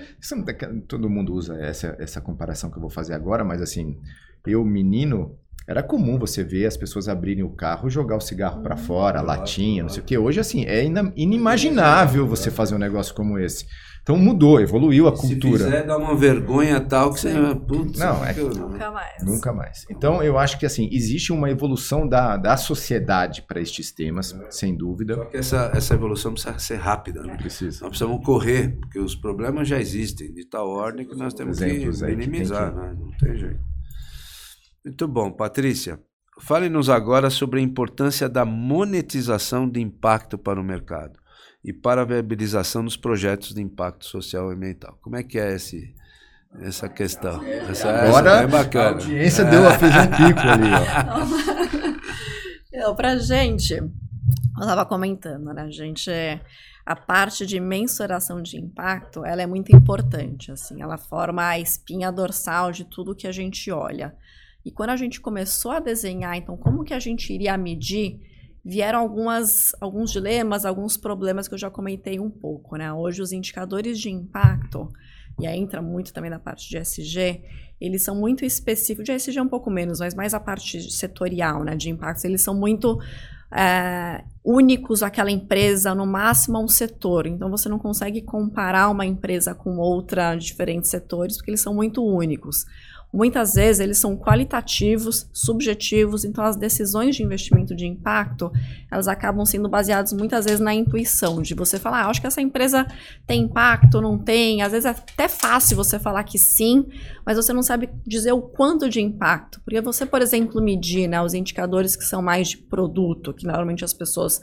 S3: Todo mundo usa essa, essa comparação que eu vou fazer agora, mas assim, eu, menino, era comum você ver as pessoas abrirem o carro, jogar o cigarro para fora, a latinha, não sei o que. Hoje, assim, é inimaginável você fazer um negócio como esse. Então mudou, evoluiu a cultura. Se
S1: quiser dar uma vergonha tal que você.
S3: Putz, não, é
S2: nunca mais.
S3: Nunca mais. Então eu acho que assim, existe uma evolução da, da sociedade para estes temas, sem dúvida. Só
S1: que essa, essa evolução precisa ser rápida, né?
S3: Precisa.
S1: Nós precisamos correr, porque os problemas já existem, de tal ordem que nós temos Exemplos que minimizar, que... né? Não tem jeito. Muito bom, Patrícia. Fale-nos agora sobre a importância da monetização de impacto para o mercado e para a viabilização dos projetos de impacto social e ambiental. Como é que é esse, essa questão? Essa,
S3: agora essa é bacana. a audiência é. deu a fez um pico ali.
S2: Ó. [LAUGHS] Para gente, eu estava comentando, né? A gente a parte de mensuração de impacto, ela é muito importante, assim, ela forma a espinha dorsal de tudo que a gente olha. E quando a gente começou a desenhar, então, como que a gente iria medir, vieram algumas, alguns dilemas, alguns problemas que eu já comentei um pouco, né? Hoje os indicadores de impacto, e aí entra muito também na parte de SG, eles são muito específicos, de SG é um pouco menos, mas mais a parte setorial, né, de impactos, eles são muito é, únicos àquela empresa, no máximo a um setor. Então você não consegue comparar uma empresa com outra de diferentes setores, porque eles são muito únicos muitas vezes eles são qualitativos, subjetivos, então as decisões de investimento de impacto, elas acabam sendo baseadas muitas vezes na intuição, de você falar, ah, acho que essa empresa tem impacto, não tem, às vezes é até fácil você falar que sim, mas você não sabe dizer o quanto de impacto, porque você, por exemplo, medir né, os indicadores que são mais de produto, que normalmente as pessoas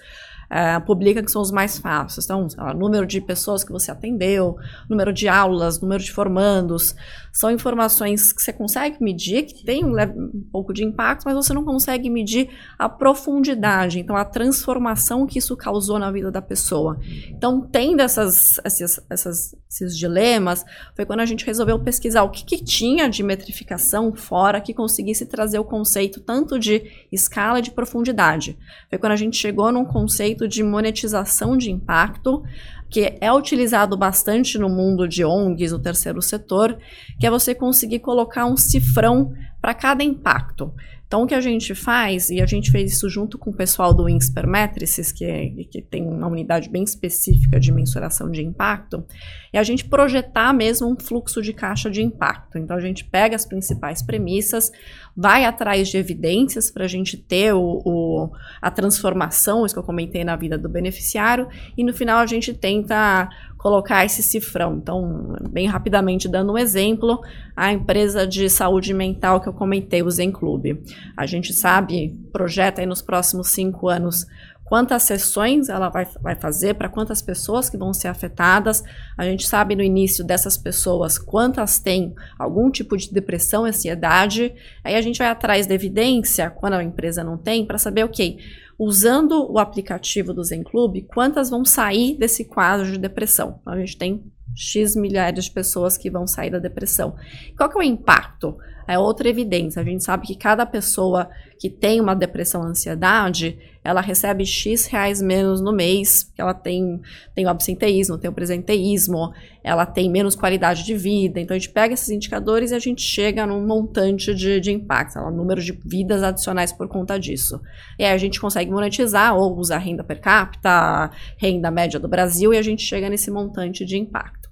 S2: uh, publica que são os mais fáceis. Então, lá, número de pessoas que você atendeu, número de aulas, número de formandos, são informações que você consegue medir, que tem um, um pouco de impacto, mas você não consegue medir a profundidade, então a transformação que isso causou na vida da pessoa. Então, tendo essas, essas, essas, esses dilemas, foi quando a gente resolveu pesquisar o que, que tinha de metrificação fora que conseguisse trazer o conceito tanto de escala e de profundidade. Foi quando a gente chegou num conceito de monetização de impacto, que é utilizado bastante no mundo de ONGs, no terceiro setor, que é você conseguir colocar um cifrão para cada impacto. Então, o que a gente faz, e a gente fez isso junto com o pessoal do Insper Metrics, que, é, que tem uma unidade bem específica de mensuração de impacto, é a gente projetar mesmo um fluxo de caixa de impacto. Então, a gente pega as principais premissas, vai atrás de evidências para a gente ter o, o, a transformação, isso que eu comentei na vida do beneficiário, e no final a gente tenta colocar esse cifrão. Então, bem rapidamente dando um exemplo, a empresa de saúde mental que eu comentei, o Zen Club. A gente sabe, projeta aí nos próximos cinco anos quantas sessões ela vai, vai fazer, para quantas pessoas que vão ser afetadas. A gente sabe no início dessas pessoas quantas têm algum tipo de depressão, ansiedade. Aí a gente vai atrás da evidência, quando a empresa não tem, para saber, ok, usando o aplicativo do Zen Club, quantas vão sair desse quadro de depressão. A gente tem X milhares de pessoas que vão sair da depressão. Qual que é o impacto? É outra evidência. A gente sabe que cada pessoa que tem uma depressão, ansiedade, ela recebe X reais menos no mês, ela tem, tem o absenteísmo, tem o presenteísmo, ela tem menos qualidade de vida. Então a gente pega esses indicadores e a gente chega num montante de, de impacto, ela, número de vidas adicionais por conta disso. E aí a gente consegue monetizar ou usar renda per capita, renda média do Brasil, e a gente chega nesse montante de impacto.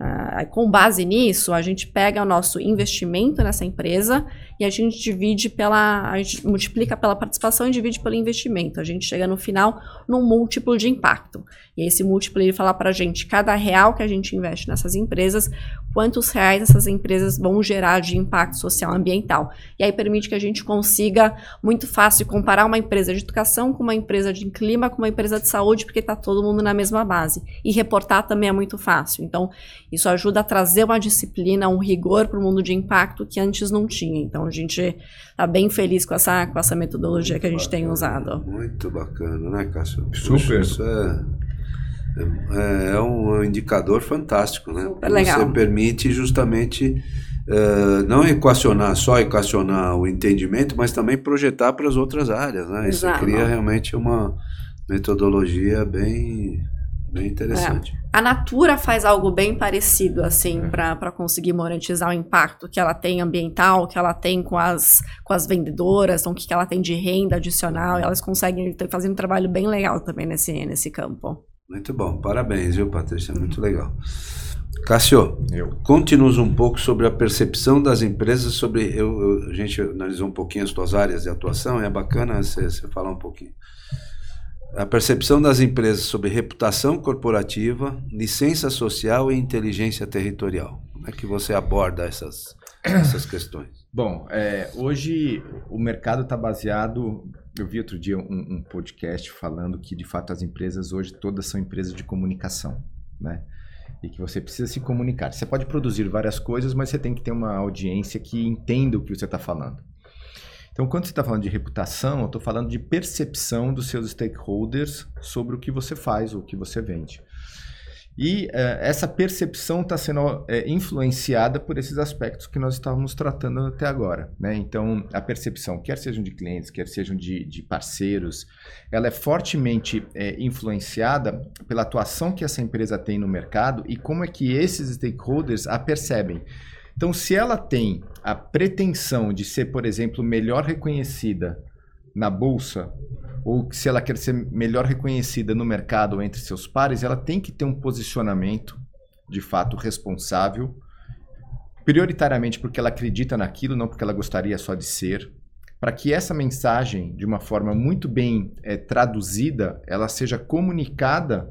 S2: Uh, com base nisso, a gente pega o nosso investimento nessa empresa e a gente divide pela. A gente multiplica pela participação e divide pelo investimento. A gente chega no final num múltiplo de impacto. E esse múltiplo ele fala para a gente, cada real que a gente investe nessas empresas, quantos reais essas empresas vão gerar de impacto social e ambiental. E aí permite que a gente consiga muito fácil comparar uma empresa de educação com uma empresa de clima, com uma empresa de saúde, porque está todo mundo na mesma base. E reportar também é muito fácil. Então, isso ajuda a trazer uma disciplina, um rigor para o mundo de impacto que antes não tinha. Então, a gente está bem feliz com essa, com essa metodologia muito que a gente bacana, tem usado.
S1: Muito bacana, né, Cássio?
S3: Super.
S1: Isso é é, é um indicador fantástico, né?
S2: Super legal.
S1: Você permite justamente uh, não equacionar, só equacionar o entendimento, mas também projetar para as outras áreas, né? Isso
S2: Exato.
S1: cria realmente uma metodologia bem, bem interessante.
S2: É. A Natura faz algo bem parecido, assim, é. para conseguir monetizar o impacto que ela tem ambiental, que ela tem com as, com as vendedoras, então, o que ela tem de renda adicional, e elas conseguem fazer um trabalho bem legal também nesse, nesse campo.
S1: Muito bom, parabéns, viu, Patrícia? Muito legal. Cássio, conte-nos um pouco sobre a percepção das empresas sobre. Eu, eu, a gente analisou um pouquinho as tuas áreas de atuação, é bacana você falar um pouquinho. A percepção das empresas sobre reputação corporativa, licença social e inteligência territorial. Como é que você aborda essas, essas questões? [COUGHS]
S3: Bom, é, hoje o mercado está baseado. Eu vi outro dia um, um, podcast falando que de fato as empresas hoje todas são empresas de comunicação, né? E que você precisa se comunicar. Você pode produzir várias coisas, mas você tem que ter uma audiência que entenda o que você está falando. Então, quando você está falando de reputação, eu estou falando de percepção dos seus stakeholders sobre o que você faz, o que você vende. E uh, essa percepção está sendo uh, influenciada por esses aspectos que nós estávamos tratando até agora. Né? Então, a percepção, quer sejam de clientes, quer sejam de, de parceiros, ela é fortemente uh, influenciada pela atuação que essa empresa tem no mercado e como é que esses stakeholders a percebem. Então, se ela tem a pretensão de ser, por exemplo, melhor reconhecida na bolsa ou se ela quer ser melhor reconhecida no mercado ou entre seus pares, ela tem que ter um posicionamento de fato responsável, prioritariamente porque ela acredita naquilo, não porque ela gostaria só de ser, para que essa mensagem, de uma forma muito bem é, traduzida, ela seja comunicada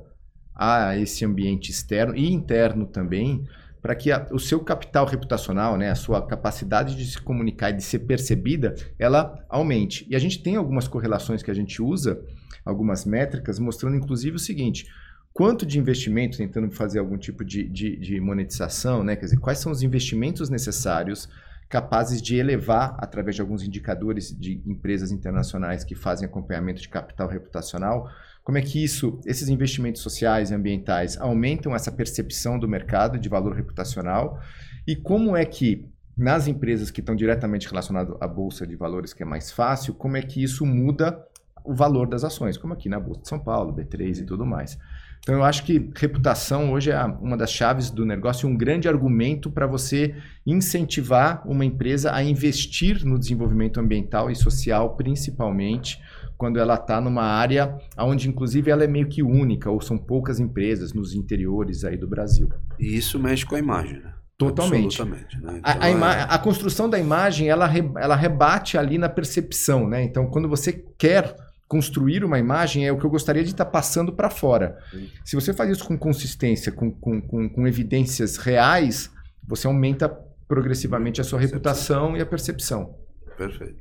S3: a esse ambiente externo e interno também, para que a, o seu capital reputacional, né, a sua capacidade de se comunicar e de ser percebida, ela aumente. E a gente tem algumas correlações que a gente usa, algumas métricas, mostrando inclusive o seguinte: quanto de investimento, tentando fazer algum tipo de, de, de monetização, né, quer dizer, quais são os investimentos necessários capazes de elevar, através de alguns indicadores de empresas internacionais que fazem acompanhamento de capital reputacional, como é que isso, esses investimentos sociais e ambientais aumentam essa percepção do mercado de valor reputacional e como é que nas empresas que estão diretamente relacionadas à bolsa de valores, que é mais fácil, como é que isso muda o valor das ações, como aqui na bolsa de São Paulo, B3 e tudo mais. Então eu acho que reputação hoje é uma das chaves do negócio e um grande argumento para você incentivar uma empresa a investir no desenvolvimento ambiental e social, principalmente quando ela está numa área onde, inclusive, ela é meio que única, ou são poucas empresas nos interiores aí do Brasil.
S1: E isso mexe com a imagem, né?
S3: Totalmente.
S1: Né? Então,
S3: a, a, é... a, construção da imagem, ela, re, ela rebate ali na percepção, né? Então, quando você quer construir uma imagem, é o que eu gostaria de estar tá passando para fora. Sim. Se você faz isso com consistência, com, com, com, com evidências reais, você aumenta progressivamente a sua reputação e a percepção.
S1: Perfeito.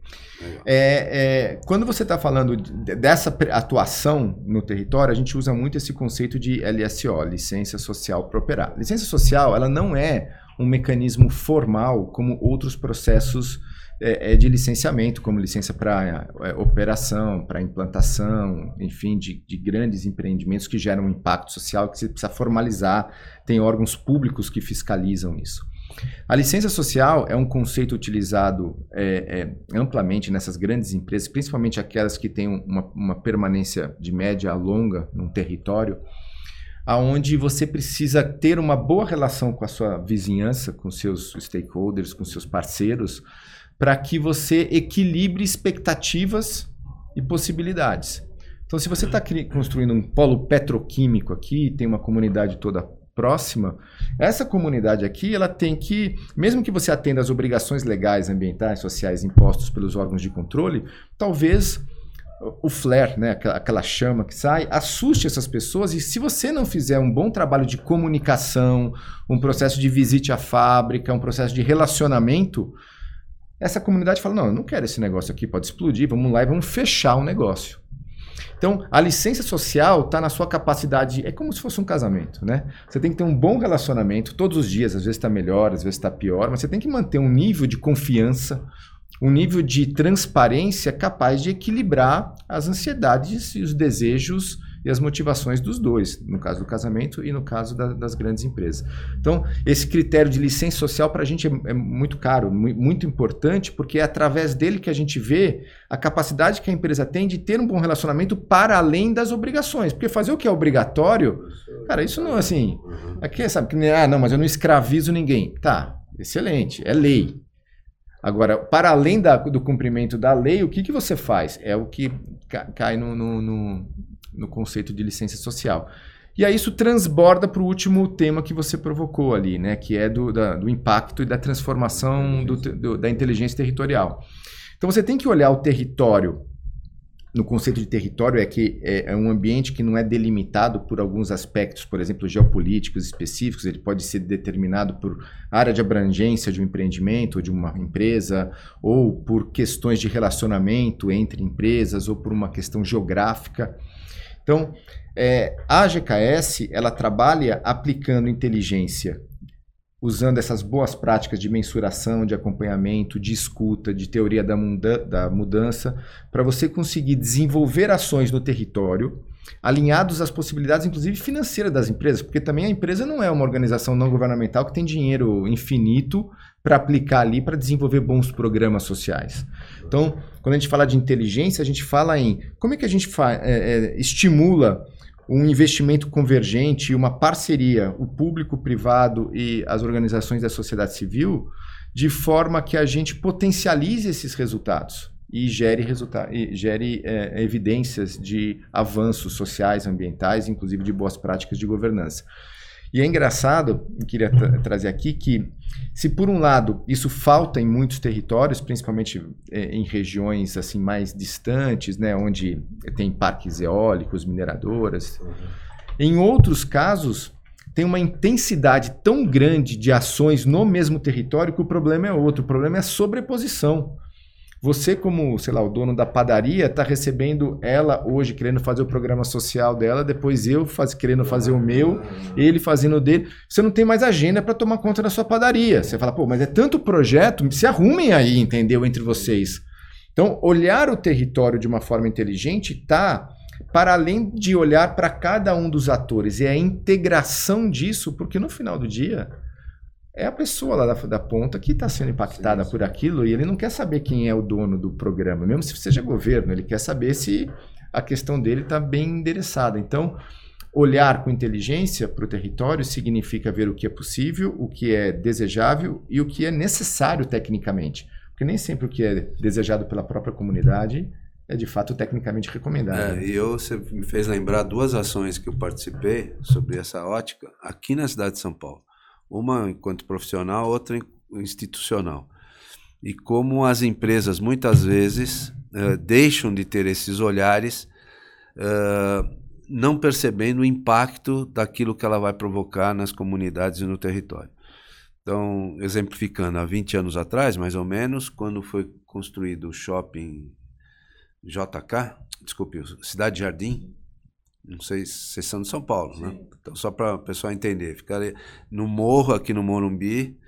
S3: É, é, quando você está falando dessa atuação no território, a gente usa muito esse conceito de LSO, licença social para operar. Licença social, ela não é um mecanismo formal como outros processos é, é de licenciamento, como licença para é, operação, para implantação, enfim, de, de, grandes empreendimentos que geram um impacto social que você precisa formalizar. Tem órgãos públicos que fiscalizam isso. A licença social é um conceito utilizado é, é, amplamente nessas grandes empresas, principalmente aquelas que têm uma, uma permanência de média a longa num território, aonde você precisa ter uma boa relação com a sua vizinhança, com seus stakeholders, com seus parceiros, para que você equilibre expectativas e possibilidades. Então, se você está construindo um polo petroquímico aqui, tem uma comunidade toda próxima, essa comunidade aqui, ela tem que, mesmo que você atenda às obrigações legais, ambientais, sociais impostos pelos órgãos de controle, talvez o flare, né, aquela chama que sai, assuste essas pessoas e se você não fizer um bom trabalho de comunicação, um processo de visite à fábrica, um processo de relacionamento, essa comunidade fala: não, eu não quero esse negócio aqui, pode explodir, vamos lá e vamos fechar o negócio. Então, a licença social está na sua capacidade, é como se fosse um casamento, né? Você tem que ter um bom relacionamento todos os dias, às vezes está melhor, às vezes está pior, mas você tem que manter um nível de confiança, um nível de transparência capaz de equilibrar as ansiedades e os desejos e as motivações dos dois, no caso do casamento e no caso da, das grandes empresas. Então, esse critério de licença social para a gente é, é, muito caro, muito importante, porque é através dele que a gente vê a capacidade que a empresa tem de ter um bom relacionamento para além das obrigações. Porque fazer o que é obrigatório, cara, isso não é assim. Aqui é, sabe, que, ah, não, mas eu não escravizo ninguém. Tá, excelente, é lei. Agora, para além da, do cumprimento da lei, o que, que você faz? É o que cai no, no, no, no conceito de licença social. E aí isso transborda para o último tema que você provocou ali, né? que é do, da, do impacto e da transformação do, do, da inteligência territorial. Então você tem que olhar o território no conceito de território é que é, é, um ambiente que não é delimitado por alguns aspectos, por exemplo, geopolíticos específicos, ele pode ser determinado por área de abrangência de um empreendimento ou de uma empresa, ou por questões de relacionamento entre empresas, ou por uma questão geográfica. Então, é, a GKS ela trabalha aplicando inteligência, usando essas boas práticas de mensuração, de acompanhamento, de escuta, de teoria da, muda da mudança, para você conseguir desenvolver ações no território alinhados às possibilidades, inclusive financeiras das empresas, porque também a empresa não é uma organização não governamental que tem dinheiro infinito para aplicar ali para desenvolver bons programas sociais. Então, quando a gente fala de inteligência, a gente fala em como é que a gente é, é, estimula um investimento convergente uma parceria, o público, o privado e as organizações da sociedade civil, de forma que a gente potencialize esses resultados e gere, resulta e gere é, evidências de avanços sociais, ambientais, inclusive de boas práticas de governança. E é engraçado, eu queria tra trazer aqui, que se por um lado isso falta em muitos territórios, principalmente é, em regiões assim mais distantes, né, onde tem parques eólicos, mineradoras, uhum. em outros casos tem uma intensidade tão grande de ações no mesmo território que o problema é outro, o problema é a sobreposição. Você, como, sei lá, o dono da padaria, está recebendo ela hoje querendo fazer o programa social dela, depois eu faz, querendo fazer o meu, ele fazendo o dele. Você não tem mais agenda para tomar conta da sua padaria. Você fala, pô, mas é tanto projeto, se arrumem aí, entendeu, entre vocês. Então, olhar o território de uma forma inteligente está para além de olhar para cada um dos atores, é a integração disso, porque no final do dia é a pessoa lá da, da ponta que está sendo impactada sim, sim. por aquilo e ele não quer saber quem é o dono do programa, mesmo se seja governo, ele quer saber se a questão dele está bem endereçada. Então, olhar com inteligência para o território significa ver o que é possível, o que é desejável e o que é necessário tecnicamente. Porque nem sempre o que é desejado pela própria comunidade é de fato tecnicamente recomendado.
S1: É, e eu, você me fez lembrar duas ações que eu participei sobre essa ótica aqui na cidade de São Paulo. Uma enquanto profissional, outra institucional. E como as empresas muitas vezes uh, deixam de ter esses olhares, uh, não percebendo o impacto daquilo que ela vai provocar nas comunidades e no território. Então, exemplificando, há 20 anos atrás, mais ou menos, quando foi construído o shopping JK, desculpe, Cidade Jardim, não sei se vocês são de São Paulo, né? Sim. né? Então, só para o pessoal entender, ficar no morro aqui no Morumbi,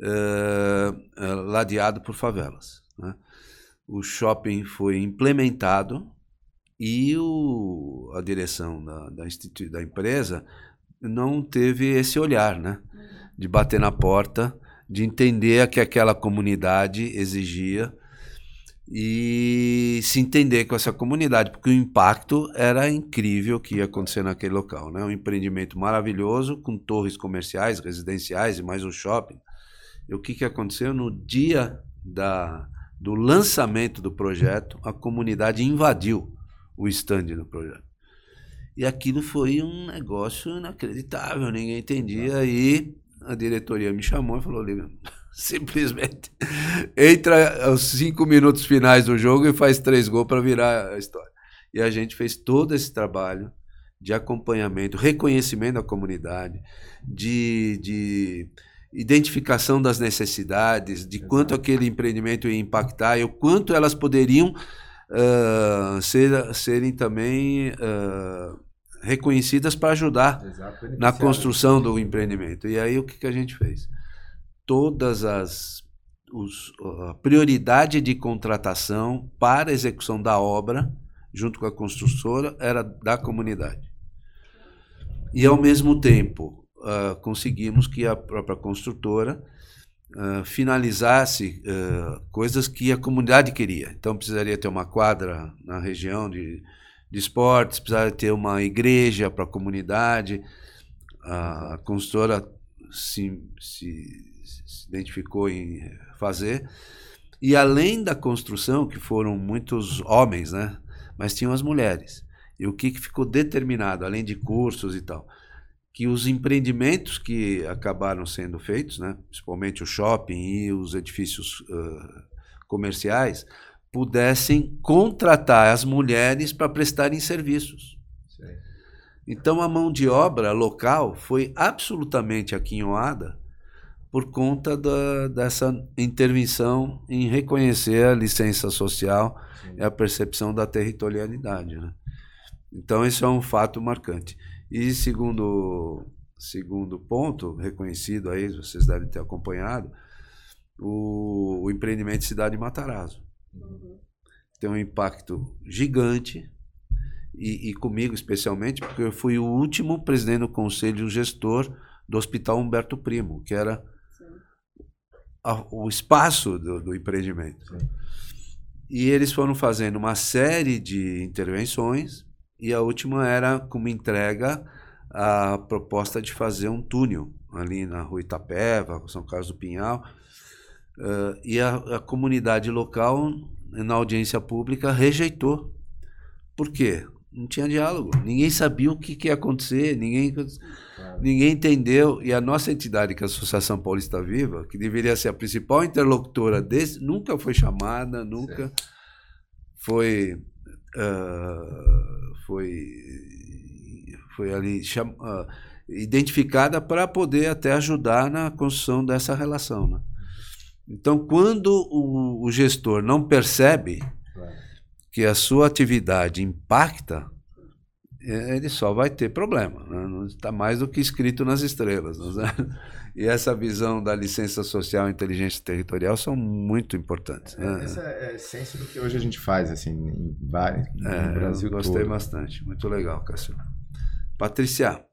S1: uh, uh, ladeado por favelas. Né? O shopping foi implementado e o, a direção da, da, da empresa não teve esse olhar, né? De bater na porta, de entender que aquela comunidade exigia e se entender com essa comunidade, porque o impacto era incrível que ia acontecer naquele local. Né? Um empreendimento maravilhoso, com torres comerciais, residenciais e mais um shopping. E o que, que aconteceu? No dia da, do lançamento do projeto, a comunidade invadiu o stand do projeto. E aquilo foi um negócio inacreditável, ninguém entendia. E a diretoria me chamou e falou: Lívia, [LAUGHS] simplesmente entra aos cinco minutos finais do jogo e faz três gols para virar a história. E a gente fez todo esse trabalho de acompanhamento, reconhecimento da comunidade, de, de identificação das necessidades, de quanto aquele empreendimento ia impactar e o quanto elas poderiam uh, ser, serem também uh, reconhecidas para ajudar Exato, na construção do empreendimento. E aí o que, que a gente fez? Todas as os, a prioridade de contratação para a execução da obra, junto com a construtora, era da comunidade. E, ao mesmo tempo, uh, conseguimos que a própria construtora uh, finalizasse uh, coisas que a comunidade queria. Então, precisaria ter uma quadra na região de, de esportes, precisaria ter uma igreja para a comunidade. A construtora se, se, identificou em fazer. E além da construção, que foram muitos homens, né? Mas tinham as mulheres. E o que, que ficou determinado, além de cursos e tal? que os empreendimentos que acabaram sendo feitos, né, principalmente o shopping e os edifícios uh, comerciais, pudessem contratar as mulheres para prestarem serviços. Sim. Então a mão de obra local foi absolutamente aquinhoada por conta da, dessa intervenção em reconhecer a licença social Sim. e a percepção da territorialidade. Né? Então, esse é um fato marcante. E segundo, segundo ponto, reconhecido aí, vocês devem ter acompanhado, o, o empreendimento Cidade Matarazzo. Uhum. Tem um impacto gigante, e, e, comigo especialmente, porque eu fui o último presidente do conselho gestor do Hospital Humberto Primo, que era a, o espaço do, do empreendimento. Sim. E eles foram fazendo uma série de intervenções e a última era como entrega a proposta de fazer um túnel ali na rua Itapeva, São Carlos do Pinhal. Uh, e a, a, comunidade local, na audiência pública, rejeitou. Por quê? Não tinha diálogo. Ninguém sabia o que, que ia acontecer, ninguém, ninguém entendeu. E a nossa entidade, que é a Associação Paulista Viva, que deveria ser a principal interlocutora desse, nunca foi chamada, nunca certo. foi. Uh, foi, foi ali cham, uh, identificada para poder até ajudar na construção dessa relação. Né? Então, quando o, o gestor não percebe que a sua atividade impacta, é, ele só vai ter problema. Né? Não está mais do que escrito nas estrelas. Né? [LAUGHS] E essa visão da licença social e inteligência territorial são muito importantes.
S3: Né? Essa é a essência do que hoje a gente faz, assim, em vários, é, no Brasil
S1: eu gostei todo. bastante, muito legal, Cássio. Patrícia,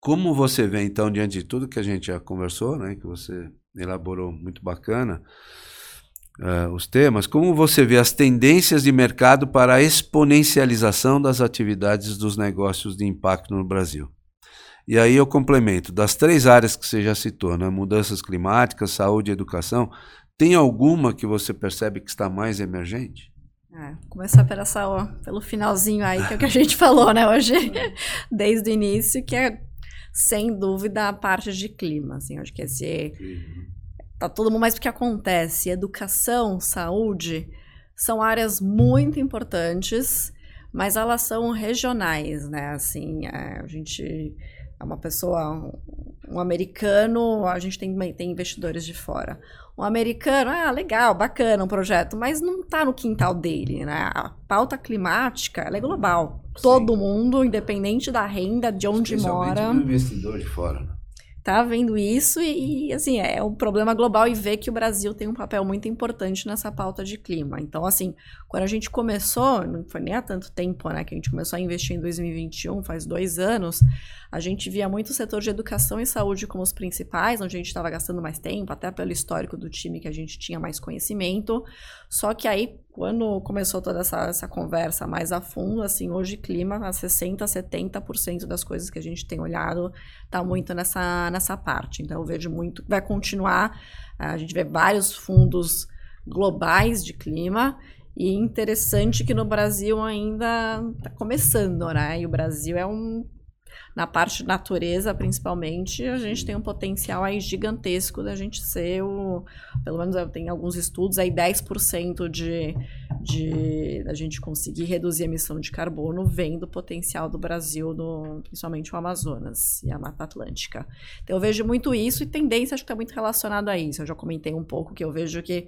S1: como você vê, então, diante de tudo que a gente já conversou, né, que você elaborou muito bacana, uh, os temas, como você vê as tendências de mercado para a exponencialização das atividades dos negócios de impacto no Brasil? E aí eu complemento, das três áreas que você já citou, né, mudanças climáticas, saúde e educação, tem alguma que você percebe que está mais emergente?
S2: É, começar pela essa, ó, pelo finalzinho aí, que é o que a gente [LAUGHS] falou, né, hoje, [LAUGHS] desde o início, que é, sem dúvida, a parte de clima, assim, acho que esse... Tá todo mundo, mas o que acontece? Educação, saúde, são áreas muito importantes, mas elas são regionais, né, assim, é, a gente é uma pessoa, um americano, a gente tem, tem investidores de fora. Um americano, ah, legal, bacana um projeto, mas não está no quintal dele, né? A pauta climática, ela é global. Sim. Todo mundo, independente da renda, de onde mora.
S1: Investidor de fora, né?
S2: Tá vendo isso e, assim, é um problema global e vê que o Brasil tem um papel muito importante nessa pauta de clima. Então, assim, quando a gente começou, não foi nem há tanto tempo, né, que a gente começou a investir em 2021, faz dois anos, a gente via muito o setor de educação e saúde como os principais, onde a gente estava gastando mais tempo, até pelo histórico do time que a gente tinha mais conhecimento. Só que aí, quando começou toda essa, essa conversa mais a fundo, assim, hoje clima, a 60%, 70% das coisas que a gente tem olhado está muito nessa, nessa parte. Então, eu vejo muito, vai continuar, a gente vê vários fundos globais de clima e interessante que no Brasil ainda está começando, né? E o Brasil é um na parte de natureza, principalmente, a gente tem um potencial aí gigantesco da gente ser o. Pelo menos tem alguns estudos aí, 10% de, de da gente conseguir reduzir a emissão de carbono vem do potencial do Brasil, no, principalmente o Amazonas e a Mata Atlântica. Então eu vejo muito isso e tendência acho que está muito relacionado a isso. Eu já comentei um pouco que eu vejo que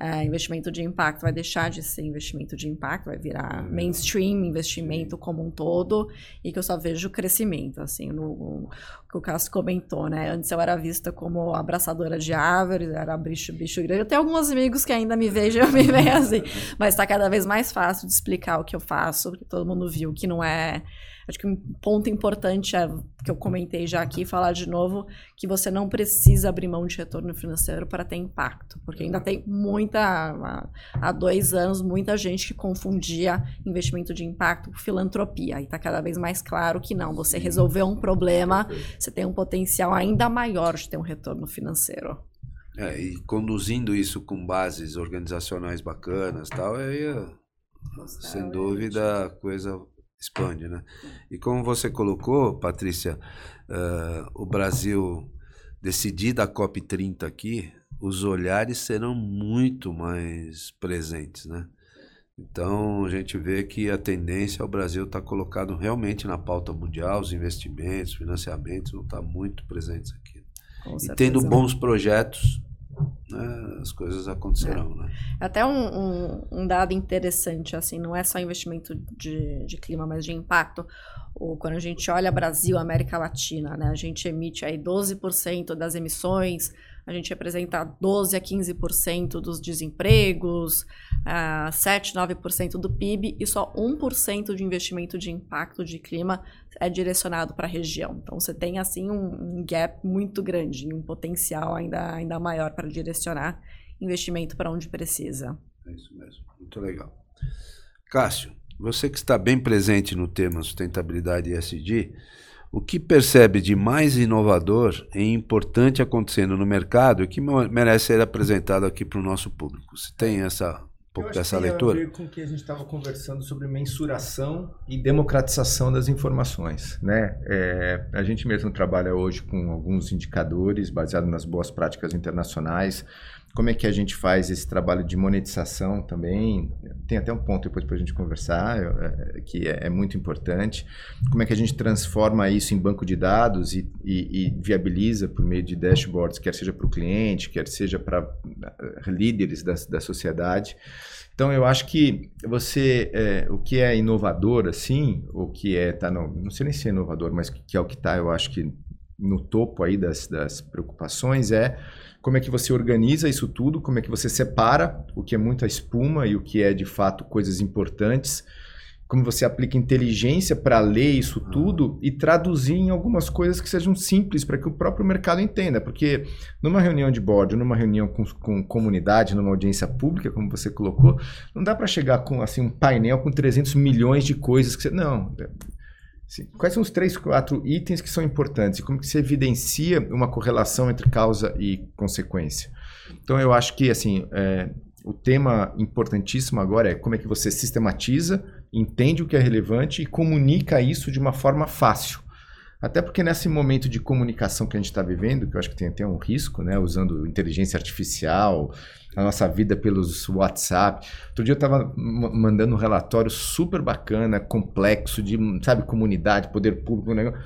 S2: é, investimento de impacto vai deixar de ser investimento de impacto, vai virar uhum. mainstream investimento como um todo e que eu só vejo crescimento, assim, no, que o Cássio comentou, né? Antes eu era vista como abraçadora de árvores, era bicho, bicho grande. Eu tenho alguns amigos que ainda me vejam [LAUGHS] me veem assim, mas está cada vez mais fácil de explicar o que eu faço, porque todo mundo viu que não é Acho que um ponto importante é, que eu comentei já aqui, falar de novo, que você não precisa abrir mão de retorno financeiro para ter impacto, porque ainda tem muita, há dois anos, muita gente que confundia investimento de impacto com filantropia, e está cada vez mais claro que não, você resolveu um problema, você tem um potencial ainda maior de ter um retorno financeiro.
S1: É, e conduzindo isso com bases organizacionais bacanas tal, aí, sem dúvida, a coisa expande, né? E como você colocou, Patrícia, uh, o Brasil decidir da COP30 aqui, os olhares serão muito mais presentes, né? Então a gente vê que a tendência é o Brasil estar tá colocado realmente na pauta mundial, os investimentos, financiamentos vão estar tá muito presentes aqui. e tendo bons projetos né, as coisas acontecerão. É. Né?
S2: Até um, um, um, dado interessante, assim, não é só investimento de, de clima, mas de impacto. O, quando a gente olha Brasil, América Latina, né, a gente emite aí 12% das emissões a gente representa 12 a 15% dos desempregos, uh, 7, 9% do PIB e só 1% de investimento de impacto de clima é direcionado para a região. Então você tem assim um, um gap muito grande, um potencial ainda, ainda maior para direcionar investimento para onde precisa.
S1: É isso mesmo, muito legal. Cássio, você que está bem presente no tema sustentabilidade e ESG, o que percebe de mais inovador e importante acontecendo no mercado e que merece ser apresentado aqui para o nosso público? Você tem essa um pouco dessa leitura?
S3: Tem a ver com o que a gente estava conversando sobre mensuração e democratização das informações. Né? É, a gente mesmo trabalha hoje com alguns indicadores baseados nas boas práticas internacionais como é que a gente faz esse trabalho de monetização também? Tem até um ponto depois para a gente conversar, é, que é, é, muito importante. Como é que a gente transforma isso em banco de dados e, e, e viabiliza por meio de dashboards, quer seja para o cliente, quer seja para uh, líderes da, da sociedade. Então, eu acho que você, é, o que é inovador, assim, o que é, tá não sei nem se é inovador, mas que é o que está, eu acho que no topo aí das, das preocupações é como é que você organiza isso tudo, como é que você separa o que é muita espuma e o que é de fato coisas importantes, como você aplica inteligência para ler isso tudo e traduzir em algumas coisas que sejam simples para que o próprio mercado entenda. Porque numa reunião de board, numa reunião com, com comunidade, numa audiência pública, como você colocou, não dá para chegar com assim um painel com 300 milhões de coisas que você. Não. Quais são os três, quatro itens que são importantes e como que se evidencia uma correlação entre causa e consequência? Então, eu acho que assim é, o tema importantíssimo agora é como é que você sistematiza, entende o que é relevante e comunica isso de uma forma fácil. Até porque nesse momento de comunicação que a gente está vivendo, que eu acho que tem até um risco, né, usando inteligência artificial, a nossa vida pelos WhatsApp. Outro dia eu estava mandando um relatório super bacana, complexo, de, sabe, comunidade, poder público, negócio.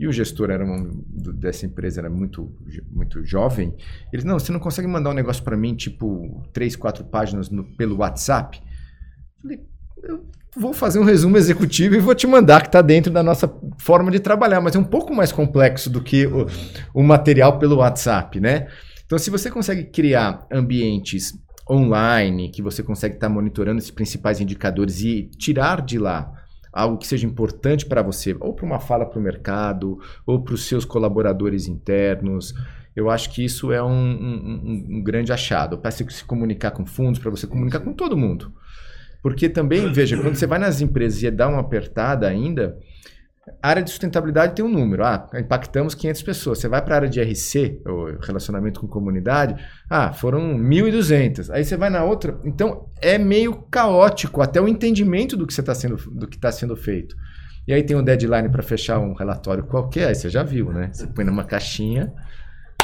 S3: e o gestor era um, dessa empresa era muito, muito jovem, ele não, você não consegue mandar um negócio para mim, tipo, três, quatro páginas no, pelo WhatsApp? Eu falei, eu vou fazer um resumo executivo e vou te mandar, que está dentro da nossa forma de trabalhar, mas é um pouco mais complexo do que o, o material pelo WhatsApp, né? Então, se você consegue criar ambientes online, que você consegue estar tá monitorando esses principais indicadores e tirar de lá algo que seja importante para você, ou para uma fala para o mercado, ou para os seus colaboradores internos. Eu acho que isso é um, um, um grande achado. Para se comunicar com fundos, para você comunicar com todo mundo. Porque também, veja, quando você vai nas empresas e dá uma apertada ainda, a área de sustentabilidade tem um número. Ah, impactamos 500 pessoas. Você vai para a área de RC, ou relacionamento com comunidade, ah, foram 1.200. Aí você vai na outra. Então, é meio caótico até o entendimento do que está sendo, do que tá sendo feito. E aí tem um deadline para fechar um relatório qualquer, aí você já viu, né? Você põe numa caixinha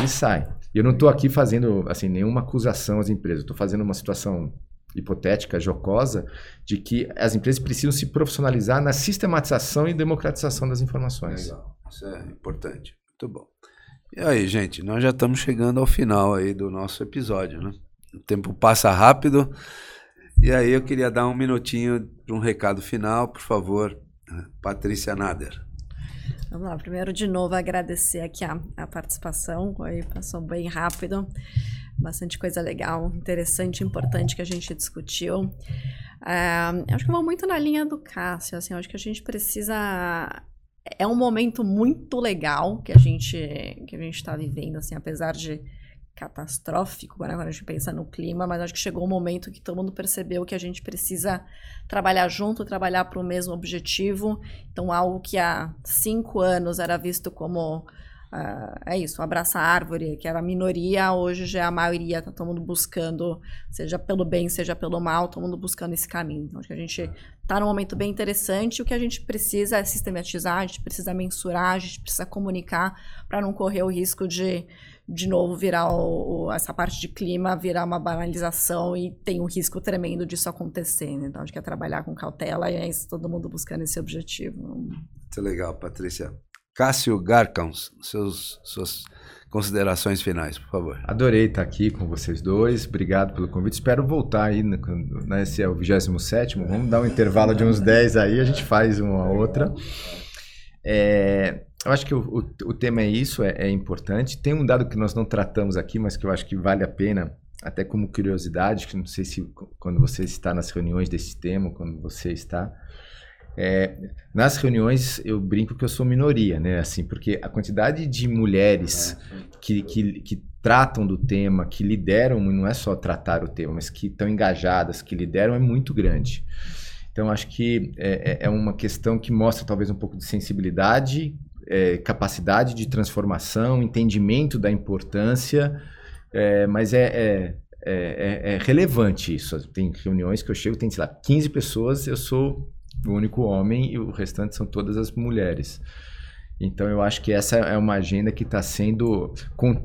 S3: e sai. Eu não estou aqui fazendo assim nenhuma acusação às empresas. Estou fazendo uma situação hipotética, jocosa, de que as empresas precisam se profissionalizar na sistematização e democratização das informações.
S1: Legal, isso é importante. Muito bom. E aí, gente, nós já estamos chegando ao final aí do nosso episódio, né? O tempo passa rápido. E aí eu queria dar um minutinho para um recado final, por favor, Patrícia Nader.
S2: Vamos lá, primeiro de novo agradecer aqui a, a participação, aí passou bem rápido bastante coisa legal, interessante, importante que a gente discutiu. É, acho que eu vou muito na linha do Cássio, assim, acho que a gente precisa é um momento muito legal que a gente que a gente está vivendo, assim, apesar de catastrófico né, quando a gente pensa no clima, mas acho que chegou um momento que todo mundo percebeu que a gente precisa trabalhar junto, trabalhar para o mesmo objetivo. Então, algo que há cinco anos era visto como Uh, é isso, abraça a árvore, que era a minoria, hoje já é a maioria, tá todo mundo buscando, seja pelo bem, seja pelo mal, todo mundo buscando esse caminho. Então, acho que a gente está num momento bem interessante. O que a gente precisa é sistematizar, a gente precisa mensurar, a gente precisa comunicar para não correr o risco de, de novo, virar o, essa parte de clima, virar uma banalização e tem um risco tremendo disso acontecer. Né? Então, a gente quer trabalhar com cautela e é isso, todo mundo buscando esse objetivo.
S1: Muito legal, Patrícia. Cássio Garcons, seus, suas considerações finais, por favor.
S3: Adorei estar aqui com vocês dois. Obrigado pelo convite. Espero voltar aí. Né, esse é o 27. Vamos dar um intervalo de uns 10 aí, a gente faz uma outra. É, eu acho que o, o, o tema é isso, é, é, importante. Tem um dado que nós não tratamos aqui, mas que eu acho que vale a pena, até como curiosidade, que não sei se quando você está nas reuniões desse tema, quando você está, é, nas reuniões eu brinco que eu sou minoria, né? Assim, porque a quantidade de mulheres que, que, que tratam do tema, que lideram, não é só tratar o tema, mas que estão engajadas, que lideram, é muito grande. Então, acho que é, é, é uma questão que mostra talvez um pouco de sensibilidade, é, capacidade de transformação, entendimento da importância, é, mas é, é, é, é, relevante isso. Tem reuniões que eu chego, tem, sei lá, 15 pessoas, eu sou o único homem e o restante são todas as mulheres. Então eu acho que essa é uma agenda que está sendo. Com...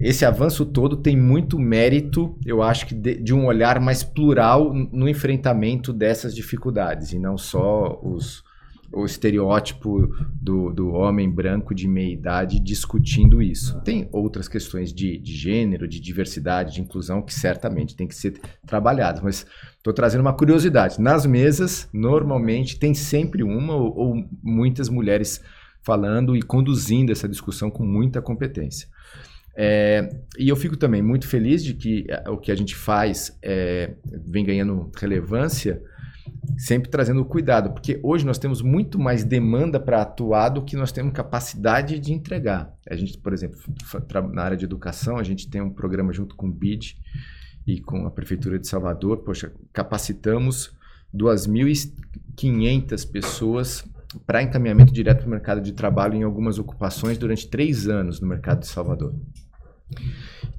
S3: Esse avanço todo tem muito mérito, eu acho que de, de, um olhar mais plural no enfrentamento dessas dificuldades, e não só os, o estereótipo do, do homem branco de meia idade discutindo isso. Tem outras questões de, de gênero, de diversidade, de inclusão que certamente tem que ser trabalhadas, mas estou trazendo uma curiosidade. Nas mesas, normalmente, tem sempre uma ou, ou muitas mulheres falando e conduzindo essa discussão com muita competência. É, e eu fico também muito feliz de que é, o que a gente faz é, vem ganhando relevância sempre trazendo cuidado, porque hoje nós temos muito mais demanda para atuar do que nós temos capacidade de entregar. A gente, por exemplo, na área de educação, a gente tem um programa junto com o BID e com a Prefeitura de Salvador, poxa, capacitamos 2.500 pessoas para encaminhamento direto para o mercado de trabalho em algumas ocupações durante três anos no mercado de Salvador.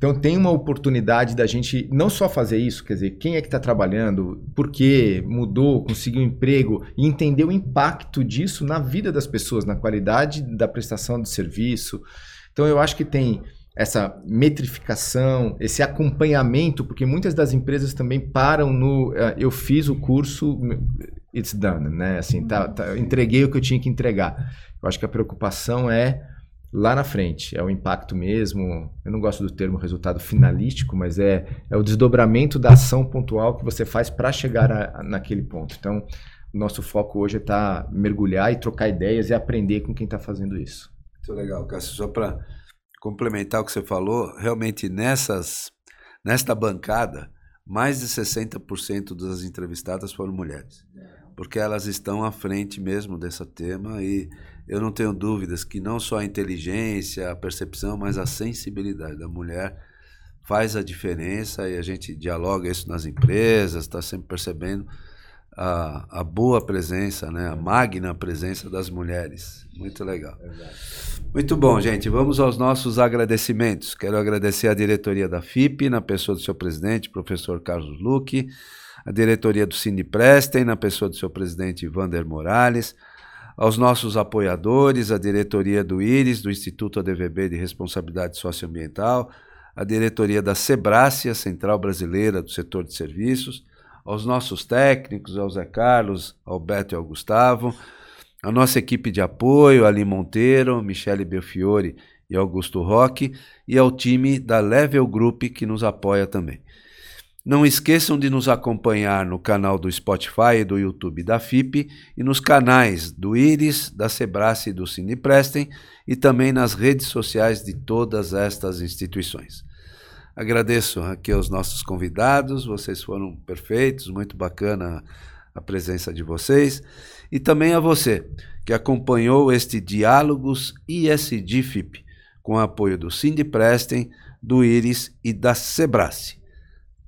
S3: Então tem uma oportunidade da gente não só fazer isso, quer dizer, quem é que está trabalhando, por quê, mudou, conseguiu um emprego e entender o impacto disso na vida das pessoas, na qualidade da prestação de serviço. Então eu acho que tem essa metrificação, esse acompanhamento, porque muitas das empresas também param no uh, eu fiz o curso, it's done, né? Assim, tá, tá, entreguei o que eu tinha que entregar. Eu acho que a preocupação é lá na frente, é o impacto mesmo. Eu não gosto do termo resultado finalístico, mas é, é o desdobramento da ação pontual que você faz para chegar a, naquele ponto. Então, nosso foco hoje é estar tá, mergulhar e trocar ideias e aprender com quem está fazendo isso.
S1: Muito legal, Cássio. Só para complementar o que você falou, realmente nessas, nesta bancada, mais de 60% das entrevistadas foram mulheres porque elas estão à frente mesmo desse tema e eu não tenho dúvidas que não só a inteligência, a percepção, mas a sensibilidade da mulher faz a diferença e a gente dialoga isso nas empresas, está sempre percebendo a, a, boa presença, né, a magna presença das mulheres. Muito legal. Muito bom, gente. Vamos aos nossos agradecimentos. Quero agradecer à diretoria da FIP, na pessoa do seu presidente, professor Carlos Luque a diretoria do Cine Prestem, na pessoa do seu presidente Vander Morales, aos nossos apoiadores, a diretoria do IRIS, do Instituto ADVB de Responsabilidade Socioambiental, a diretoria da Sebrácia, Central Brasileira do Setor de Serviços, aos nossos técnicos, ao Zé Carlos, ao Beto e ao Gustavo, a nossa equipe de apoio, Ali Monteiro, Michele Belfiore e Augusto Roque, e ao time da Level Group que nos apoia também. Não esqueçam de nos acompanhar no canal do Spotify e do YouTube da FIP e nos canais do Iris, da Sebrae e do Cineprestem e também nas redes sociais de todas estas instituições. Agradeço aqui aos nossos convidados, vocês foram perfeitos, muito bacana a presença de vocês e também a você que acompanhou este Diálogos ISD FIP com apoio do Cineprestem, do Iris e da Sebrae.